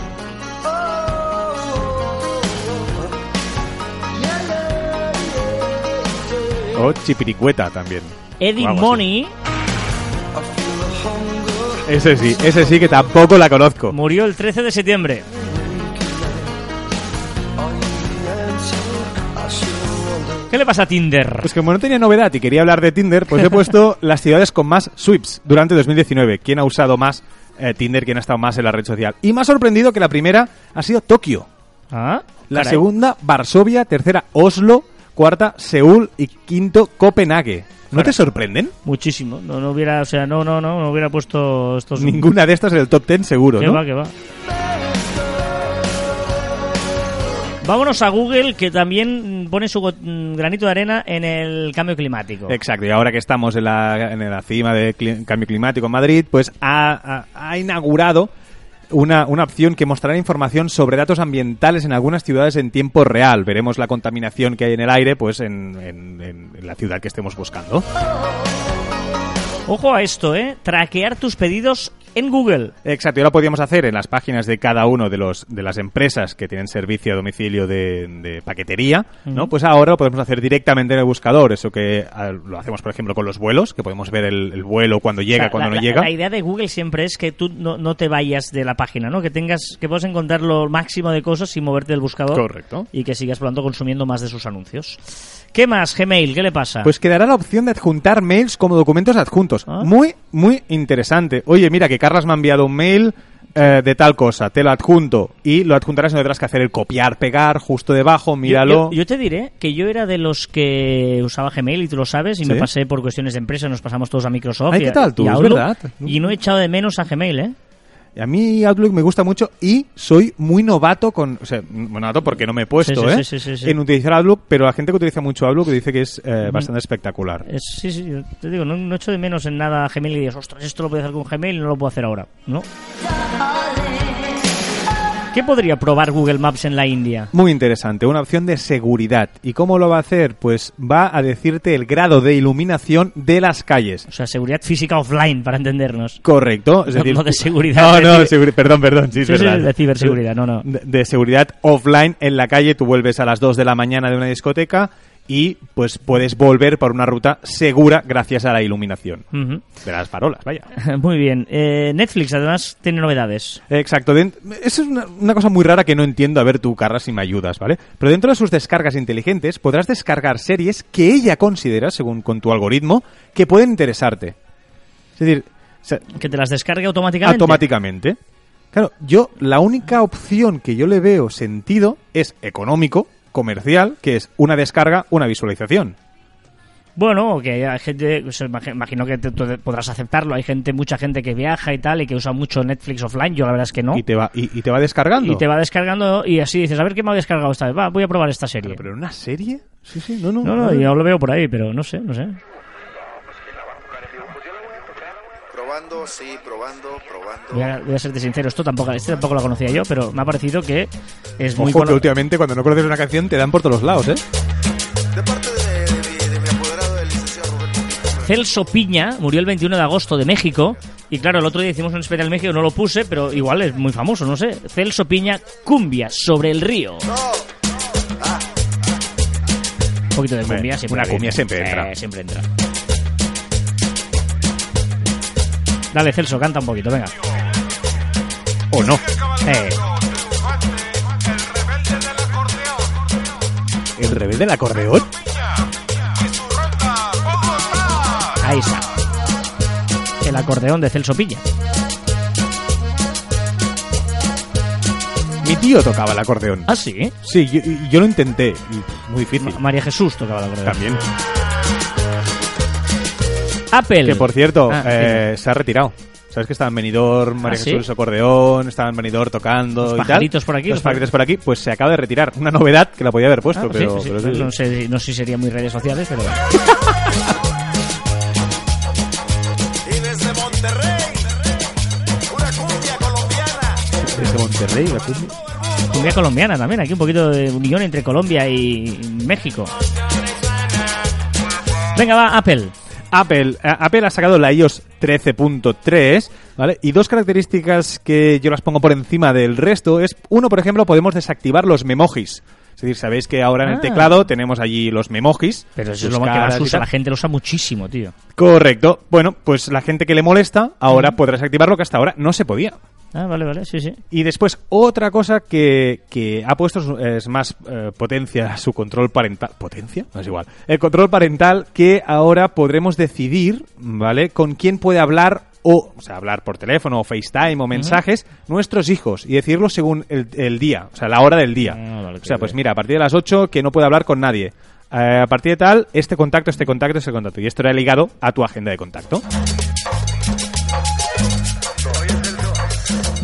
O chipiricueta también. Eddie. Money Ese sí, ese sí que tampoco la conozco. murió el 13 de septiembre. ¿Qué le pasa a Tinder? Pues como no tenía novedad y quería hablar de Tinder, pues he puesto las ciudades con más sweeps durante 2019. ¿Quién ha usado más eh, Tinder? ¿Quién ha estado más en la red social? Y me ha sorprendido que la primera ha sido Tokio. ¿Ah? La Caray. segunda, Varsovia. Tercera, Oslo. Cuarta, Seúl. Y quinto, Copenhague. ¿No te sorprenden? Muchísimo. No, no hubiera, o sea, no, no, no, no hubiera puesto estos. Ninguna de estas en el top 10 seguro, Que ¿no? va, que va. Vámonos a Google, que también pone su granito de arena en el cambio climático. Exacto, y ahora que estamos en la, en la cima del cambio climático en Madrid, pues ha, ha- ha inaugurado una, una opción que mostrará información sobre datos ambientales en algunas ciudades en tiempo real. Veremos la contaminación que hay en el aire pues en, en- en- en la ciudad que estemos buscando. Ojo a esto, ¿eh? Traquear tus pedidos en Google. Exacto, y ahora podríamos hacer en las páginas de cada uno de los de las empresas que tienen servicio a domicilio de, de paquetería, ¿no? Pues ahora lo podemos hacer directamente en el buscador, eso que ah, lo hacemos por ejemplo con los vuelos, que podemos ver el, el vuelo cuando llega, O sea, cuando la, no la- llega. La idea de Google siempre es que tú no, no te vayas de la página, ¿no? Que tengas, que puedas encontrar lo máximo de cosas sin moverte del buscador. Correcto. Y que sigas, por lo tanto, consumiendo más de sus anuncios. ¿Qué más, Gmail? ¿Qué le pasa? Pues quedará la opción de adjuntar mails como documentos adjuntos. Ah. Muy, muy interesante. Oye, mira, que Carlas me ha enviado un mail eh, de tal cosa, te lo adjunto. Y lo adjuntarás y no tendrás que hacer el copiar, pegar, justo debajo, míralo. Yo, yo te diré que yo era de los que usaba Gmail y tú lo sabes y ¿Sí? me pasé por cuestiones de empresa, nos pasamos todos a Microsoft Ay, y, ¿qué tal tú? y Es Outlook, verdad. y no he echado de menos a Gmail, ¿eh? A mí Outlook me gusta mucho y soy muy novato con... O sea, novato porque no me he puesto, Sí, sí, ¿eh? sí, sí, sí. En utilizar Outlook, pero la gente que utiliza mucho Outlook dice que es eh, bastante espectacular. Es- sí, sí, yo te digo, no, no echo de menos en nada Gmail y dices, ostras, esto lo puedo hacer con Gmail y no lo puedo hacer ahora, ¿no? ¿Qué podría probar Google Maps en la India? Muy interesante, una opción de seguridad. ¿Y cómo lo va a hacer? Pues va a decirte el grado de iluminación de las calles. O sea, seguridad física offline, para entendernos. Correcto, es No- decir, no de seguridad, No, de no, de ciber- seguri- perdón, perdón, sí, es Sí, sí, verdad. de ciberseguridad, no, no. De, de seguridad offline en la calle, tú vuelves a las 2 de la mañana de una discoteca y pues puedes volver por una ruta segura gracias a la iluminación de las farolas, vaya. Muy bien. Eh, Netflix, además, tiene novedades. Exacto. Eso es una, una cosa muy rara que no entiendo. A ver, tú, Carras, si me ayudas, ¿vale? Pero dentro de sus descargas inteligentes podrás descargar series que ella considera, según con tu algoritmo, que pueden interesarte. Es decir, o sea, Que te las descargue automáticamente. automáticamente. Claro, yo la única opción que yo le veo sentido es económico, comercial, que es una descarga, una visualización. Bueno, que hay gente, imagi- imagino que te- podrás aceptarlo. Hay gente, mucha gente que viaja y tal y que usa mucho Netflix offline. Yo la verdad es que no. Y te va y, y te va descargando. Y te va descargando y así dices, a ver qué me ha descargado esta vez. Va, voy a probar esta serie. Pero, pero una serie? Sí, sí, no, no. No, no, yo lo veo por ahí, pero no sé, no sé. Probando, sí, probando, probando. Voy a, voy a serte sincero, esto tampoco, este tampoco lo conocía yo, pero me ha parecido que es muy Ojo, que cono- últimamente cuando no conoces una canción te dan por todos los lados, ¿eh? De parte de, de mi, de mi apoderado, el licenciado Rubén. Celso Piña murió el 21 de agosto de México. Y claro, el otro día hicimos un especial México, no lo puse, pero igual es muy famoso, no sé. Celso Piña, Cumbia sobre el río. Un poquito de cumbia, siempre una cumbia siempre entra. Eh, siempre entra. Dale, Celso, canta un poquito, venga. ¿O no? Eh, ¿El rebelde del acordeón? ahí está. El acordeón de Celso Piña. Mi tío tocaba el acordeón. Ah, sí. Sí, yo, yo lo intenté. muy difícil. Ma- María Jesús tocaba el acordeón. También. Apple. Que por cierto, Ah, eh, se ha retirado. ¿Sabes que estaba en Benidorm, María ¿Ah, sí? Jesús acordeón, estaba en Benidorm tocando Los y tal? pajaritos por aquí, Los los pajaritos por aquí. Pues se acaba de retirar. Una novedad que la podía haber puesto, Ah, pero... sí, sí. pero sí, No, sé, no sé si sería muy redes sociales, pero... Y desde Monterrey, una cumbia colombiana. Desde Monterrey, la cumbia. Cumbia colombiana también, aquí un poquito de unión entre Colombia y México. Venga, va, Apple. Apple, eh, Apple ha sacado la iOS 13.3, ¿vale? Y dos características que yo las pongo por encima del resto es, uno, por ejemplo, podemos desactivar los memojis. Es decir, sabéis que ahora en el Ah. teclado tenemos allí los memojis. Pero eso es lo que caras más usa, la gente lo usa muchísimo, tío. Correcto. Bueno, pues la gente que le molesta ahora podrá desactivarlo que hasta ahora no se podía. Ah, vale, vale, sí, sí. Y después, otra cosa que, que ha puesto es más eh, potencia su control parental. ¿Potencia? No es igual. El control parental que ahora podremos decidir, ¿vale? Con quién puede hablar o, o sea, hablar por teléfono o FaceTime o mensajes nuestros hijos y decirlo según el, el día, o sea, la hora del día. Ah, vale, o sea, pues bien. mira, a partir de las 8 que no puede hablar con nadie. Eh, a partir de tal, este contacto, este contacto, este contacto. Y esto era ligado a tu agenda de contacto.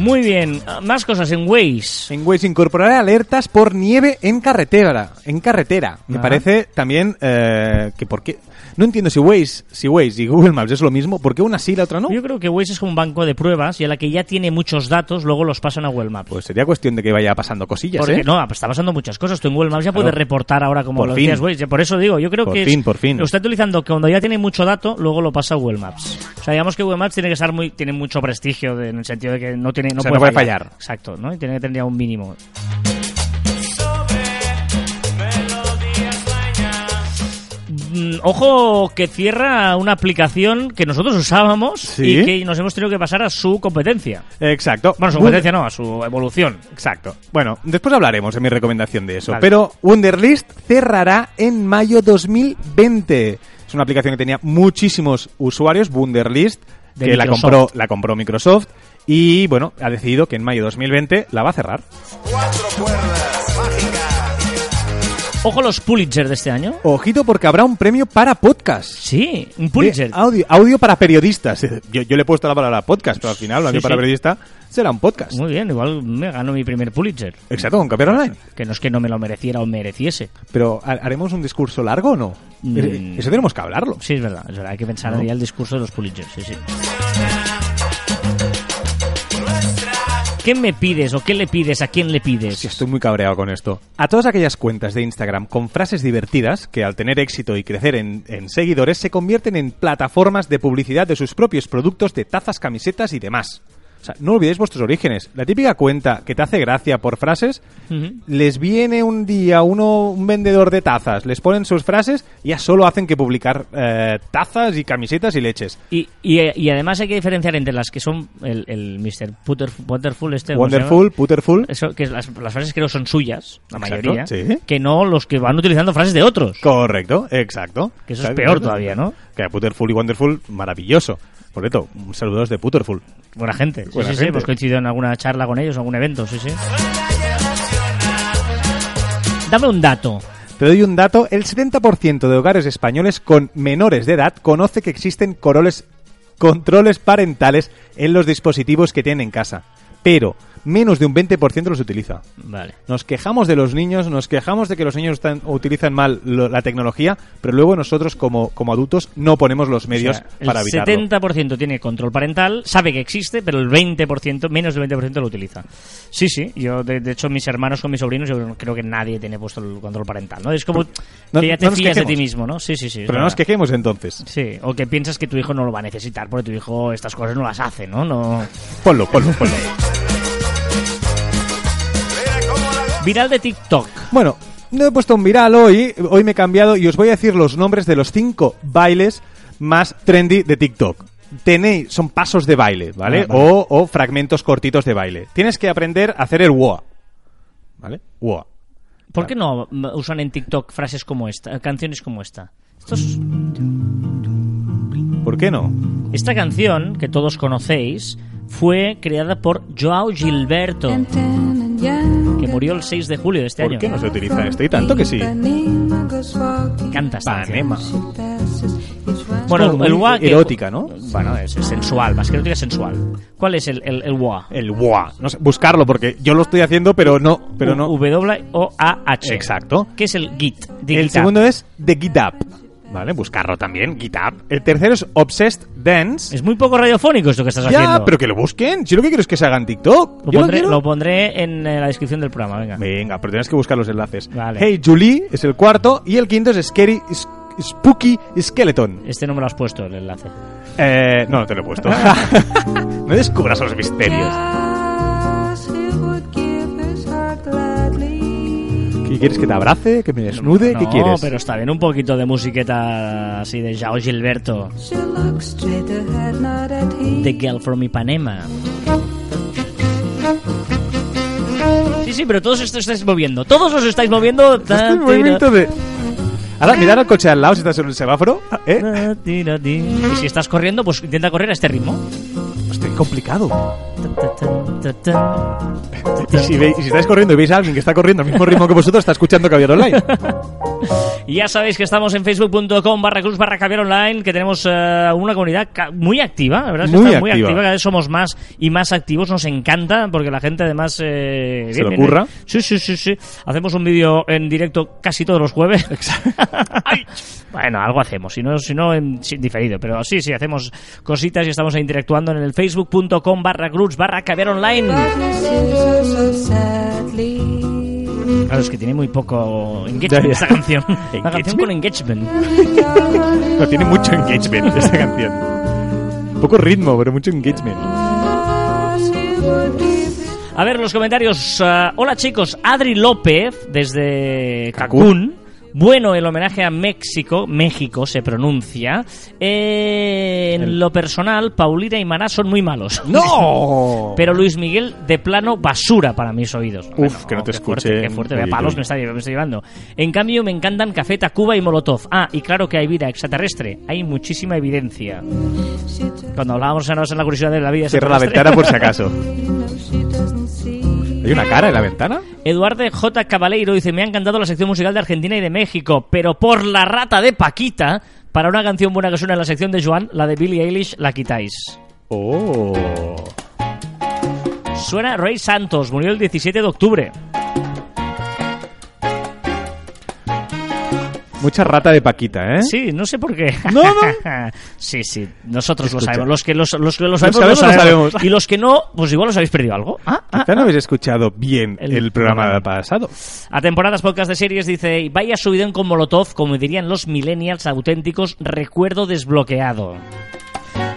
Muy bien, más cosas en Waze. En Waze incorporará alertas por nieve en carretera. En carretera. Me Ah. parece también eh, que por qué. No entiendo si Waze, si Waze y Google Maps es lo mismo, ¿por qué una sí y la otra no? Yo creo que Waze es como un banco de pruebas y a la que ya tiene muchos datos, luego los pasan a Google Maps. Pues sería cuestión de que vaya pasando cosillas, Porque ¿eh? no, pues está pasando muchas cosas. Tú en Google Maps ya Claro. puedes reportar ahora como Por lo fin. decías, Waze. Por eso digo, yo creo Por que fin, es- por fin. lo está utilizando que cuando ya tiene mucho dato, luego lo pasa a Google Maps. O sea, digamos que Google Maps tiene que estar muy, tiene mucho prestigio de- en el sentido de que no tiene, no O sea, puede, no puede fallar. Exacto, ¿no? Y tiene que tener ya un mínimo. Ojo que cierra una aplicación que nosotros usábamos Sí. y que nos hemos tenido que pasar a su competencia. Exacto. Bueno, su competencia no, a su evolución. Exacto. Bueno, después hablaremos en mi recomendación de eso. Vale. Pero Wunderlist cerrará en mayo 2020. Es una aplicación que tenía muchísimos usuarios, Wunderlist, De que la Microsoft. compró, la compró Microsoft. Y bueno, ha decidido que en mayo 2020 la va a cerrar. Cuatro cuerdas mágicas. Ojo los Pulitzer de este año. Ojito porque habrá un premio para podcast. Sí, un Pulitzer. De audio, audio para periodistas. Yo, yo le he puesto la palabra podcast, pero al final, audio Sí, para sí. periodista será un podcast. Muy bien, igual me gano mi primer Pulitzer. Exacto, con Campeón Online. Que no es que no me lo mereciera o mereciese. Pero ¿ha- ¿haremos un discurso largo o no? Mm. Eh, Eso tenemos que hablarlo. Sí, es verdad, es verdad. Hay que pensar ¿No? ya el discurso de los Pulitzer, sí, sí. ¿Qué me pides o qué le pides? ¿A quién le pides? Estoy muy cabreado con esto. A todas aquellas cuentas de Instagram con frases divertidas que al tener éxito y crecer en, en seguidores se convierten en plataformas de publicidad de sus propios productos de tazas, camisetas y demás. O sea, no olvidéis vuestros orígenes. La típica cuenta que te hace gracia por frases, les viene un día uno, un vendedor de tazas, les ponen sus frases y ya solo hacen que publicar eh, tazas y camisetas y leches. Y, y, y además hay que diferenciar entre las que son el, el Mr. Putter, Wonderful este. Wonderful, Putterful. Eso, que las, las frases creo son suyas, la Exacto, mayoría. sí. Que no los que van utilizando frases de otros. Correcto, exacto. Que eso es peor todavía, ¿no? Que Putterful y Wonderful, maravilloso. Por cierto, un saludo desde Putterful. Buena gente. Sí, Buena sí, sí, hemos coincidido en alguna charla con ellos, en algún evento, sí, sí. Dame un dato. Te doy un dato, el 70% de hogares españoles con menores de edad conoce que existen coroles- controles parentales en los dispositivos que tienen en casa. Pero menos de un 20% los utiliza. Vale. Nos quejamos de los niños, nos quejamos de que los niños están- utilizan mal lo- la tecnología, pero luego nosotros como, como adultos no ponemos los medios O sea, para el evitarlo. 70% tiene control parental, sabe que existe, pero el 20%, menos del 20% lo utiliza. Sí, sí, yo de, de hecho mis hermanos con mis sobrinos yo creo que nadie tiene puesto el control parental, ¿no? Es como que ya te no fías de ti mismo, ¿no? Sí, sí, sí. Pero no nos quejemos entonces. Sí, o que piensas que tu hijo no lo va a necesitar porque tu hijo estas cosas no las hace, ¿no? No. Ponlo, ponlo, ponlo. Viral de TikTok. Bueno, no he puesto un viral hoy, hoy me he cambiado y os voy a decir los nombres de los cinco bailes más trendy de TikTok. Tenéis, son pasos de baile, ¿vale? Ah, vale. O, o fragmentos cortitos de baile. Tienes que aprender a hacer el WOA, ¿vale? WOA. ¿Por qué no mm, usan en TikTok frases como esta, canciones como esta? Esto es- ¿Por qué no? esta canción, que todos conocéis, fue creada por Joao Gilberto, que murió el 6 de julio de este ¿Por año. qué no se utiliza esto? Y tanto que sí. Canta esta. Panema. Bueno, el, muy WA... que- erótica, ¿no? Bueno, es, es sensual, más que erótica, sensual. ¿Cuál es el, el, el WA? El WOA. No sé, buscarlo porque yo lo estoy haciendo, pero no, pero no. W-O-A-H. Exacto. ¿Qué es el Git? El segundo es The Get Up. ¿Vale? Buscarlo también, GitHub. El tercero es Obsessed Dance. Es muy poco radiofónico esto que estás Ya, haciendo. pero que lo busquen. Si lo que quiero es que se hagan TikTok. Lo Yo pondré, lo pondré en eh, la descripción del programa, venga. Venga, pero tienes que buscar los enlaces. Vale. Hey Julie es el cuarto y el quinto es Scary S- Spooky Skeleton. Este no me lo has puesto, el enlace. Eh, no, no te lo he puesto. no descubras los misterios. ¿Qué quieres que te abrace? ¿Que me desnude? ¿Qué No, quieres? pero está bien un poquito de musiqueta así de Joao Gilberto. The Girl from Ipanema. Sí, sí, pero todos os estáis moviendo. Todos os estáis moviendo. Este es movimiento de... Ahora, mirar al coche al lado si estás en el semáforo. ¿eh? Y si estás corriendo, pues intenta correr a este ritmo. Estoy complicado. Y si, veis- y si estáis corriendo y veis a alguien que está corriendo al mismo ritmo que vosotros, está escuchando Caviar Online. Ya sabéis que estamos en facebook.com barra cruz barra caviar online, que tenemos eh, una comunidad muy activa, la verdad es que Muy está muy activa. cada vez somos más y más activos, nos encanta, porque la gente además... eh, Se lo curra. Sí, sí, sí, sí. Hacemos un vídeo en directo casi todos los jueves. Ay. Bueno, algo hacemos, si no, si no en diferido, pero sí, sí, hacemos cositas y estamos interactuando en el facebook.com barra cruz barra caviar online. Claro, es que tiene muy poco engagement esta canción. Una canción con engagement. No, tiene mucho engagement esta canción. Poco ritmo, pero mucho engagement. A ver, los comentarios. ah, hola chicos, Adri López desde Cancún. Bueno, el homenaje a México, México se pronuncia. Eh, en lo personal, Paulina y Maná son muy malos. ¡No! Pero Luis Miguel, de plano, basura para mis oídos. Uf, que no te escuche. Qué fuerte, Uy, palos me está, me está llevando. En cambio, me encantan Café Tacuba y Molotov. Ah, y claro que hay vida extraterrestre. Hay muchísima evidencia. Cuando hablábamos en la curiosidad de la vida Cierra la ventana por si acaso. ¿Hay una cara en la ventana? Eduardo J. Cabaleiro dice, me ha encantado la sección musical de Argentina y de México, pero por la rata de Paquita, para una canción buena que suena en la sección de Joan, la de Billie Eilish, la quitáis. Oh. Suena Rey Santos, murió el 17 de octubre. Mucha rata de Paquita, ¿eh? Sí, no sé por qué. No, no. sí, sí, nosotros lo sabemos. Los que, los, los que lo sabemos, sabemos, lo sabemos. sabemos. Y los que no, pues igual os habéis perdido algo. Ah, ah, Quizá no habéis escuchado bien El el, programa programa. pasado. A temporadas podcast de series dice, vaya subidón con Molotov, como dirían los millennials auténticos, recuerdo desbloqueado.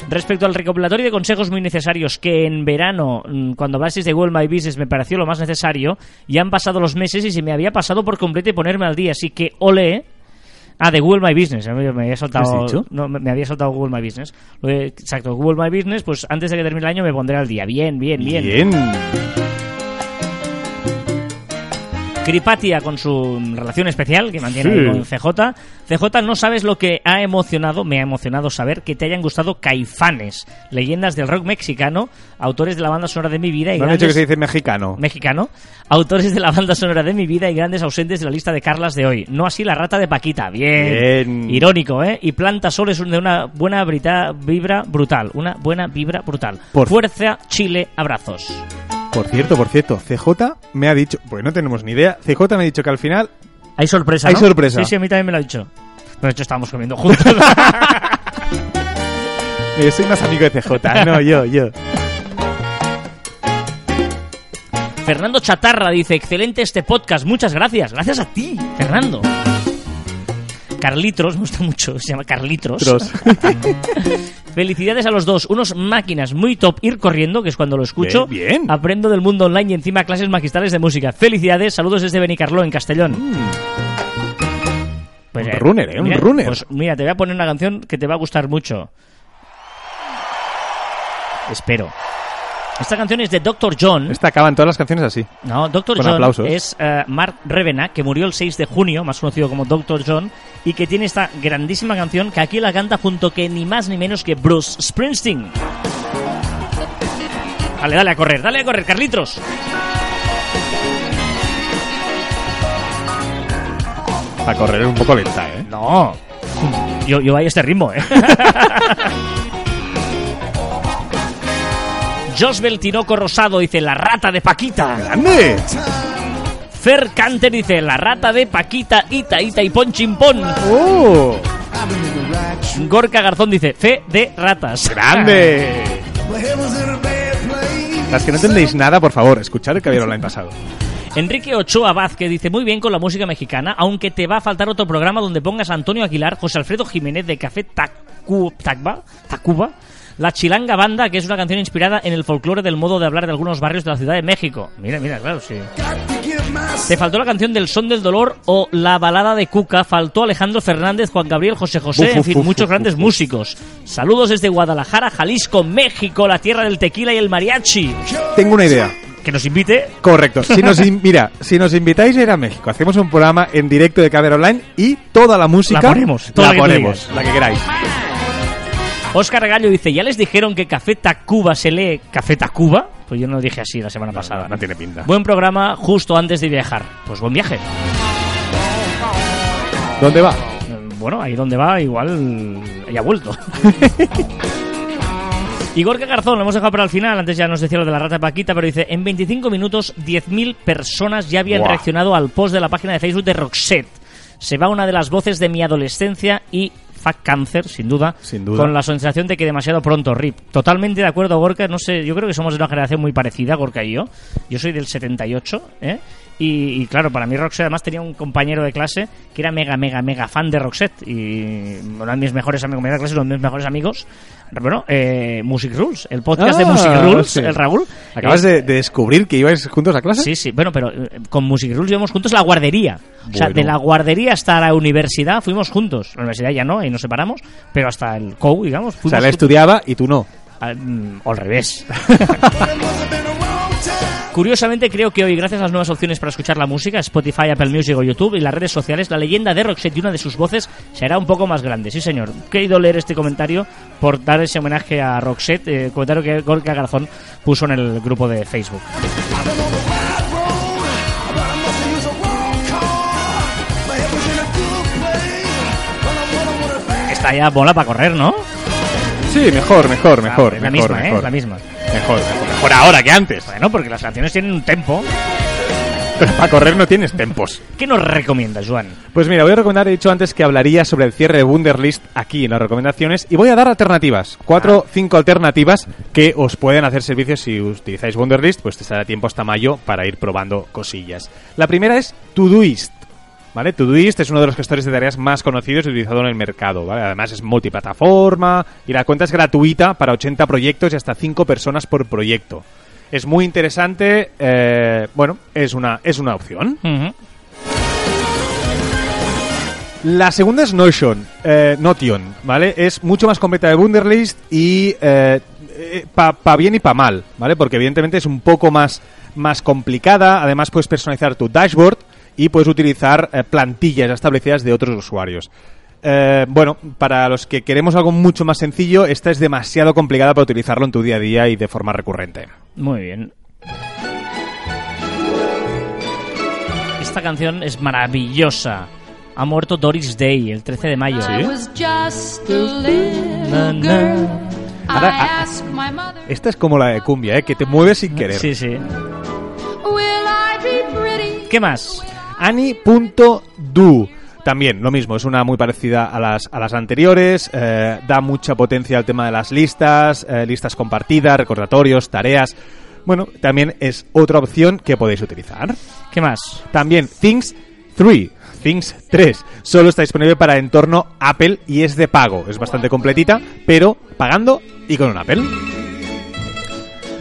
Respecto al recopilatorio de consejos muy necesarios que en verano, mm, cuando hablasteis de Google My Business, me pareció lo más necesario, ya han pasado los meses y se me había pasado por completo y ponerme al día, así que ole. Ah, de Google My Business, me había saltado, ¿Qué has dicho? No, me había saltado Google My Business. Exacto, Google My Business, pues antes de que termine el año me pondré al día. Bien, bien, bien. Bien. Cripatia con su relación especial que mantiene Sí. con CJ. CJ, no sabes lo que ha emocionado, me ha emocionado saber que te hayan gustado Caifanes, leyendas del rock mexicano, autores de la banda sonora de mi vida y No han dicho que grandes... se dice mexicano. Mexicano, autores de la banda sonora de mi vida y grandes ausentes de la lista de Carlas de hoy. No así la rata de Paquita. Bien. Bien. Irónico, ¿eh? Y Planta Sol es de una buena brita- vibra brutal. Una buena vibra brutal. Por- Fuerza, Chile, abrazos. Por cierto, por cierto, CJ me ha dicho, pues no tenemos ni idea, CJ me ha dicho que al final Hay sorpresa, Hay ¿no? sorpresa. Sí, sí, a mí también me lo ha dicho. De hecho, estábamos comiendo juntos. eh, soy más amigo de CJ, no, yo, yo. Fernando Chatarra dice, excelente este podcast, muchas gracias. Gracias a ti, Fernando. Carlitos, me gusta mucho, se llama Carlitos. Tros. Felicidades a los dos, unos máquinas muy top ir corriendo, que es cuando lo escucho. Bien, bien. Aprendo del mundo online y encima clases magistrales de música. Felicidades, saludos desde Benicarló, en Castellón. Pues, Un runner, ¿eh? Un mira, runner. Pues mira, te voy a poner una canción que te va a gustar mucho. Espero. Esta canción es de Dr. John. Esta acaban todas las canciones así. No, Dr. Con John aplausos. es eh, Mark Revena, que murió el 6 de junio, más conocido como Dr. John, y que tiene esta grandísima canción que aquí la canta junto que ni más ni menos que Bruce Springsteen. Dale, dale a correr, dale a correr, Carlitos. Para correr un poco lenta, ¿eh? No. Yo, yo voy a este ritmo, ¿eh? Josbel Tinoco Rosado dice La rata de Paquita. ¡Grande! Fer Canter dice La rata de Paquita, Ita, Ita y Ponchimpón. ¡Oh! Gorka Garzón dice Fe de ratas. ¡Grande! Las que no entendéis nada, por favor, escuchad el que había online pasado. Enrique Ochoa Vázquez dice muy bien con la música mexicana, aunque te va a faltar otro programa donde pongas a Antonio Aguilar, José Alfredo Jiménez de Café Tacu- Tacba, Tacuba, La Chilanga Banda, que es una canción inspirada en el folclore del modo de hablar de algunos barrios de la Ciudad de México. Mira, mira, claro, sí. Te faltó la canción del Son del Dolor o la balada de Cuca, faltó Alejandro Fernández, Juan Gabriel, José José, Uf, en fin, uf, muchos uf, grandes músicos. Saludos desde Guadalajara, Jalisco, México, la tierra del tequila y el mariachi. Tengo una idea. Que nos invite Correcto. Si nos in- mira, si nos invitáis a ir a México, hacemos un programa en directo de Caber Online y toda la música La ponemos, toda la la que ponemos, la que queráis. Oscar Gallo dice, ¿ya les dijeron que Café Tacuba se lee Café Tacuba? Pues yo no lo dije así la semana pasada. No tiene pinta. Buen programa justo antes de viajar. Pues buen viaje. ¿Dónde va? Eh, Bueno, ahí donde va, igual ya ha vuelto. Igor Garzón, lo hemos dejado para el final, antes ya nos decía lo de la rata Paquita, pero dice, en 25 minutos 10.000 personas ya habían Buah. reaccionado al post de la página de Facebook de Roxette. Se va una de las voces de mi adolescencia y fuck cáncer, sin duda, Sin duda. con la sensación de que demasiado pronto, RIP. Totalmente de acuerdo, Gorka, no sé, yo creo que somos de una generación muy parecida, Gorka y yo. Yo soy del 78, ¿eh? Y, y claro, para mí Roxette además tenía un compañero de clase que era mega, mega, mega fan de Roxette. Y uno de mis mejores amigos, de clase, uno de mis mejores amigos. Bueno, eh, Music Rules, el podcast de Ah, Music Rules, sí. el Raúl. ¿Acabas Eh, de, de descubrir que ibais juntos a clase? Sí, sí, bueno, pero eh, con Music Rules llevamos juntos la guardería. O sea, de la guardería hasta la universidad fuimos juntos. La universidad ya no, y nos separamos, pero hasta el COU, digamos, O sea, él estudiaba y tú no. Ah, mm, o al revés. Curiosamente, creo que hoy, gracias a las nuevas opciones para escuchar la música, Spotify, Apple Music o YouTube y las redes sociales, la leyenda de Roxette y una de sus voces será un poco más grande. Sí, señor. Querido leer este comentario por dar ese homenaje a Roxette, eh, comentario que Gorka Garzón puso en el grupo de Facebook. Esta ya mola para correr, ¿no? Sí, mejor, mejor, mejor. es la mejor, misma, ¿eh? mejor. Es la misma. Mejor, mejor. Mejor ahora que antes. Bueno, porque las canciones tienen un tempo. Pero para correr no tienes tempos. ¿Qué nos recomiendas, Juan? Pues mira, voy a recomendar, he dicho antes que hablaría sobre el cierre de Wunderlist aquí en las recomendaciones y voy a dar alternativas, cuatro, cinco alternativas que os pueden hacer servicio si utilizáis Wunderlist, pues te será tiempo hasta mayo para ir probando cosillas. La primera es Todoist. ¿Vale? Todoist es uno de los gestores de tareas más conocidos y utilizado en el mercado, ¿vale? Además es multiplataforma y la cuenta es gratuita para 80 proyectos y hasta 5 personas por proyecto. Es muy interesante, eh, bueno, es una, es una opción. La segunda es Notion, eh, Notion, ¿vale? Es mucho más completa de Wunderlist y eh, eh, pa, bien y pa mal, ¿vale? Porque evidentemente es un poco más, más complicada, además puedes personalizar tu dashboard y puedes utilizar eh, plantillas establecidas de otros usuarios. Eh, bueno, para los que queremos algo mucho más sencillo, esta es demasiado complicada para utilizarlo en tu día a día y de forma recurrente. Muy bien. Esta canción es maravillosa. Ha muerto Doris Day el 13 de mayo. I was just a little girl. Ahora, I a- asked my mother, Esta es como la de cumbia, ¿eh? Que te mueves sin querer. Sí, sí. ¿Qué más? Ani.do. También lo mismo, es una muy parecida a las, a las anteriores, eh, da mucha potencia al tema de las listas, eh, listas compartidas, recordatorios, tareas. Bueno, también es otra opción que podéis utilizar. ¿Qué más? También Things 3, Things 3, solo está disponible para entorno Apple y es de pago. Es bastante completita, pero pagando y con un Apple.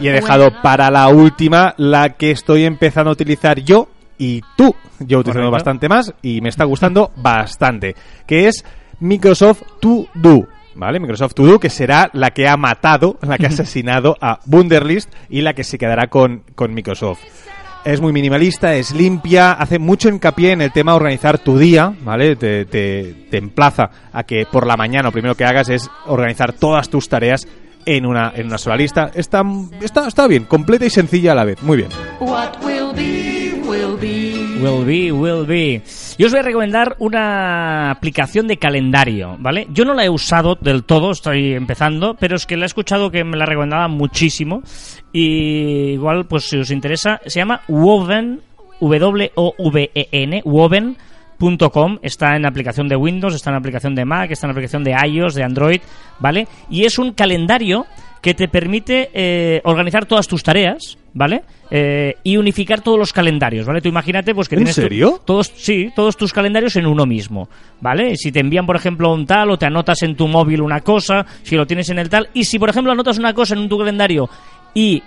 Y he dejado para la última la que estoy empezando a utilizar yo y tú. Yo Correcto. bastante más y me está gustando bastante. Que es Microsoft To Do. ¿Vale? Microsoft To Do, que será la que ha matado, la que ha asesinado a Wunderlist y la que se quedará con, con Microsoft. Es muy minimalista, es limpia, hace mucho hincapié en el tema de organizar tu día, ¿vale? Te, te, te emplaza a que por la mañana lo primero que hagas es organizar todas tus tareas en una, en una sola lista. Está, está, está bien, completa y sencilla a la vez. Muy bien. What will be. Will be, will be. Yo os voy a recomendar una aplicación de calendario, ¿vale? Yo no la he usado del todo, estoy empezando, pero es que la he escuchado que me la recomendaban muchísimo. Y igual, pues si os interesa, se llama Woven, W-O-V-E-N, Woven.com. Está en aplicación de Windows, está en aplicación de Mac, está en aplicación de iOS, de Android, ¿vale? Y es un calendario que te permite eh, organizar todas tus tareas, ¿vale? Eh, y unificar todos los calendarios, ¿vale? Tú imagínate pues que ¿En tienes tu- serio? todos sí, todos tus calendarios en uno mismo, ¿vale? Si te envían por ejemplo un tal o te anotas en tu móvil una cosa, si lo tienes en el tal y si por ejemplo anotas una cosa en tu calendario y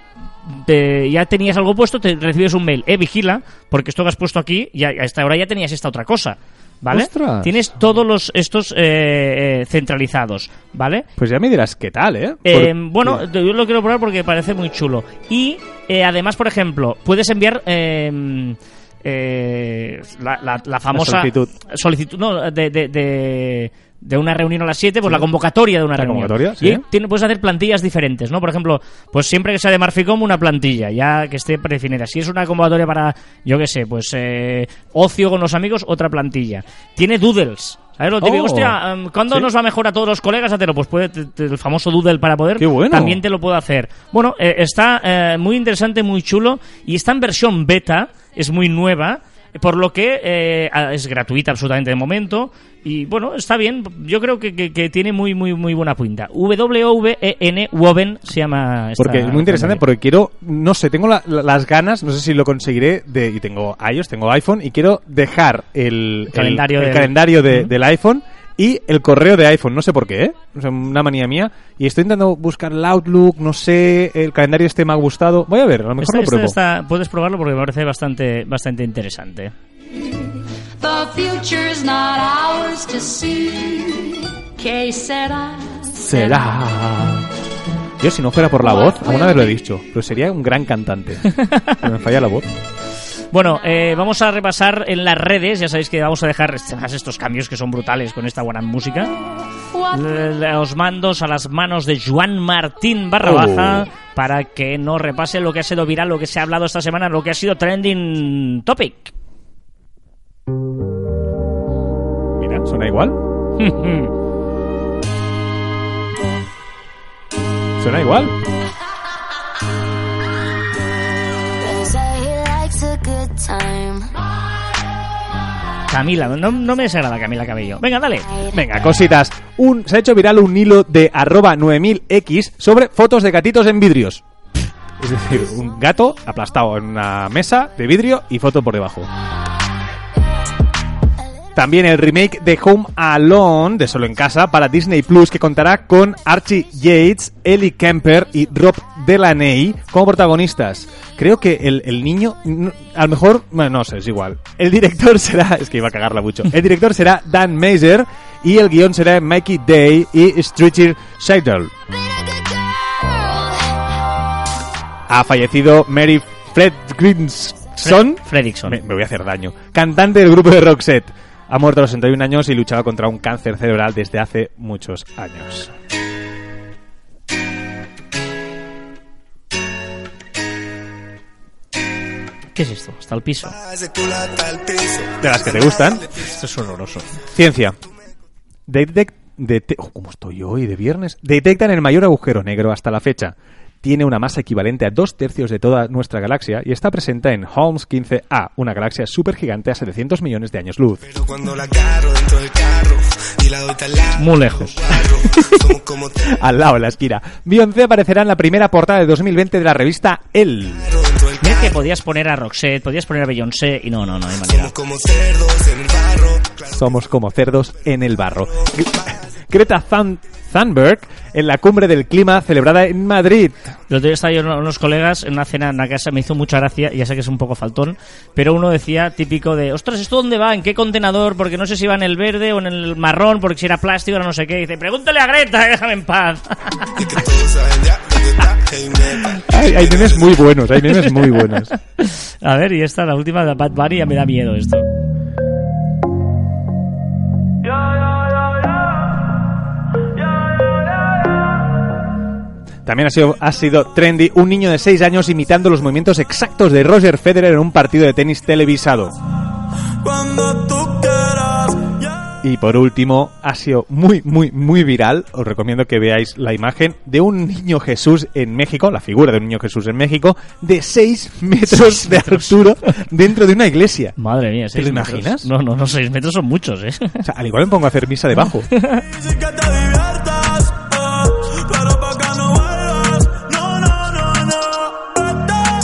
te- ya tenías algo puesto, te recibes un mail, eh, vigila, porque esto que has puesto aquí, ya a esta hora ya tenías esta otra cosa, ¿vale? ¡Ostras! Tienes todos los estos eh, eh, centralizados, ¿vale? Pues ya me dirás qué tal, ¿eh? Eh, Por- bueno, yo lo quiero probar porque parece muy chulo. Y eh, además, por ejemplo, puedes enviar eh, eh, la, la- la famosa solicitud. solicitud, no, de, de, de, de una reunión a las 7, pues la convocatoria de una La reunión. convocatoria, sí. Y tiene- puedes hacer plantillas diferentes, ¿no? Por ejemplo, pues siempre que sea de Marficom, una plantilla, ya que esté predefinida. Si es una convocatoria para, yo qué sé, pues eh, ocio con los amigos, otra plantilla. Tiene doodles. ¿Sabes lo típico? Oh. Hostia, em, ¿cuándo Sí. nos va mejor a todos los colegas? Hátelo. Pues puede, te- te- el famoso doodle para poder. Qué bueno. También te lo puedo hacer. Bueno, eh, está eh, muy interesante, muy chulo. Y está en versión beta. Es muy nueva. Por lo que eh, es gratuita absolutamente de momento. Y bueno, está bien. Yo creo que, que- que tiene muy, muy, muy buena pinta. W-O-V-E-N, Woven se llama. esta Porque es muy interesante, porque quiero, no sé, tengo la- la- las ganas, no sé si lo conseguiré, de, y tengo iOS, tengo iPhone, y quiero dejar el, el- calendario el del- calendario de- del iPhone y el correo de iPhone, no sé por qué, ¿eh? O sea, una manía mía. Y estoy intentando buscar el Outlook, no sé, el calendario este me ha gustado. Voy a ver, a lo mejor Este- lo este pruebo. está- puedes probarlo porque me parece bastante, bastante interesante. The future's not ours to see. Que será? Será. Yo si no fuera por la voz, alguna vez lo he dicho, pero sería un gran cantante. Pero me falla la voz. Bueno, eh, vamos a repasar en las redes. Ya sabéis que vamos a dejar estos cambios que son brutales con esta buena música. Los mandos a las manos de Juan Martín barra Oh. baja para que nos repase lo que ha sido viral, lo que se ha hablado esta semana, lo que ha sido trending topic. Mira, suena igual. Suena igual. Camila, no, no me desagrada Camila Cabello. Venga, dale. Venga, cositas. Un, se ha hecho viral un hilo de arroba 9000x sobre fotos de gatitos en vidrios. Es decir, un gato aplastado en una mesa de vidrio y foto por debajo. También el remake de Home Alone, de Solo en Casa, para Disney Plus, que contará con Archie Yates, Ellie Kemper y Rob Delaney como protagonistas. Creo que el, el niño, a lo mejor, bueno, no sé, es igual. El director será, es que iba a cagarla mucho. El director será Dan Mazer y el guion será Mikey Day y Stritcher Seidel. Ha fallecido Mary Fredriksson. Fredrickson. Me, me voy a hacer daño. Cantante del grupo de Roxette. Ha muerto a los 61 años y luchaba contra un cáncer cerebral desde hace muchos años. ¿Qué es esto? Hasta el piso. De las que te gustan. Esto es horroroso. Ciencia. Detec- dete- oh, ¿Cómo estoy hoy de viernes? Detectan el mayor agujero negro hasta la fecha. Tiene una masa equivalente a dos tercios de toda nuestra galaxia y está presente en Holmes 15A, una galaxia supergigante a 700 millones de años luz. Muy lejos. Al lado, en la esquina. Beyoncé aparecerá en la primera portada de 2020 de la revista Elle. Que podías poner a Roxette, podías poner a Beyoncé y no, no, no hay manera. Somos como cerdos en el barro. Somos como cerdos en el barro. Greta Thun- Thunberg en la cumbre del clima celebrada en Madrid. El otro día estaba yo con unos colegas en una cena en una casa, me hizo mucha gracia, ya sé que es un poco faltón, pero uno decía típico de, ostras, ¿esto dónde va? ¿En qué contenedor? Porque no sé si va en el verde o en el marrón, porque si era plástico o no sé qué. dice, pregúntale a Greta, déjame en paz. y. Hay, hay memes muy buenos, hay memes muy buenos. a ver, y esta, la última de Bad Bunny, ya me da miedo esto. También ha sido, ha sido trendy un niño de 6 años imitando los movimientos exactos de Roger Federer en un partido de tenis televisado. Y por último, ha sido muy, muy, muy viral. Os recomiendo que veáis la imagen de un niño Jesús en México, la figura de un niño Jesús en México, de 6 metros de altura dentro de una iglesia. Madre mía, seis lo metros. imaginas? No, no, no, seis metros son muchos, ¿eh? O sea, al igual me pongo a hacer misa debajo.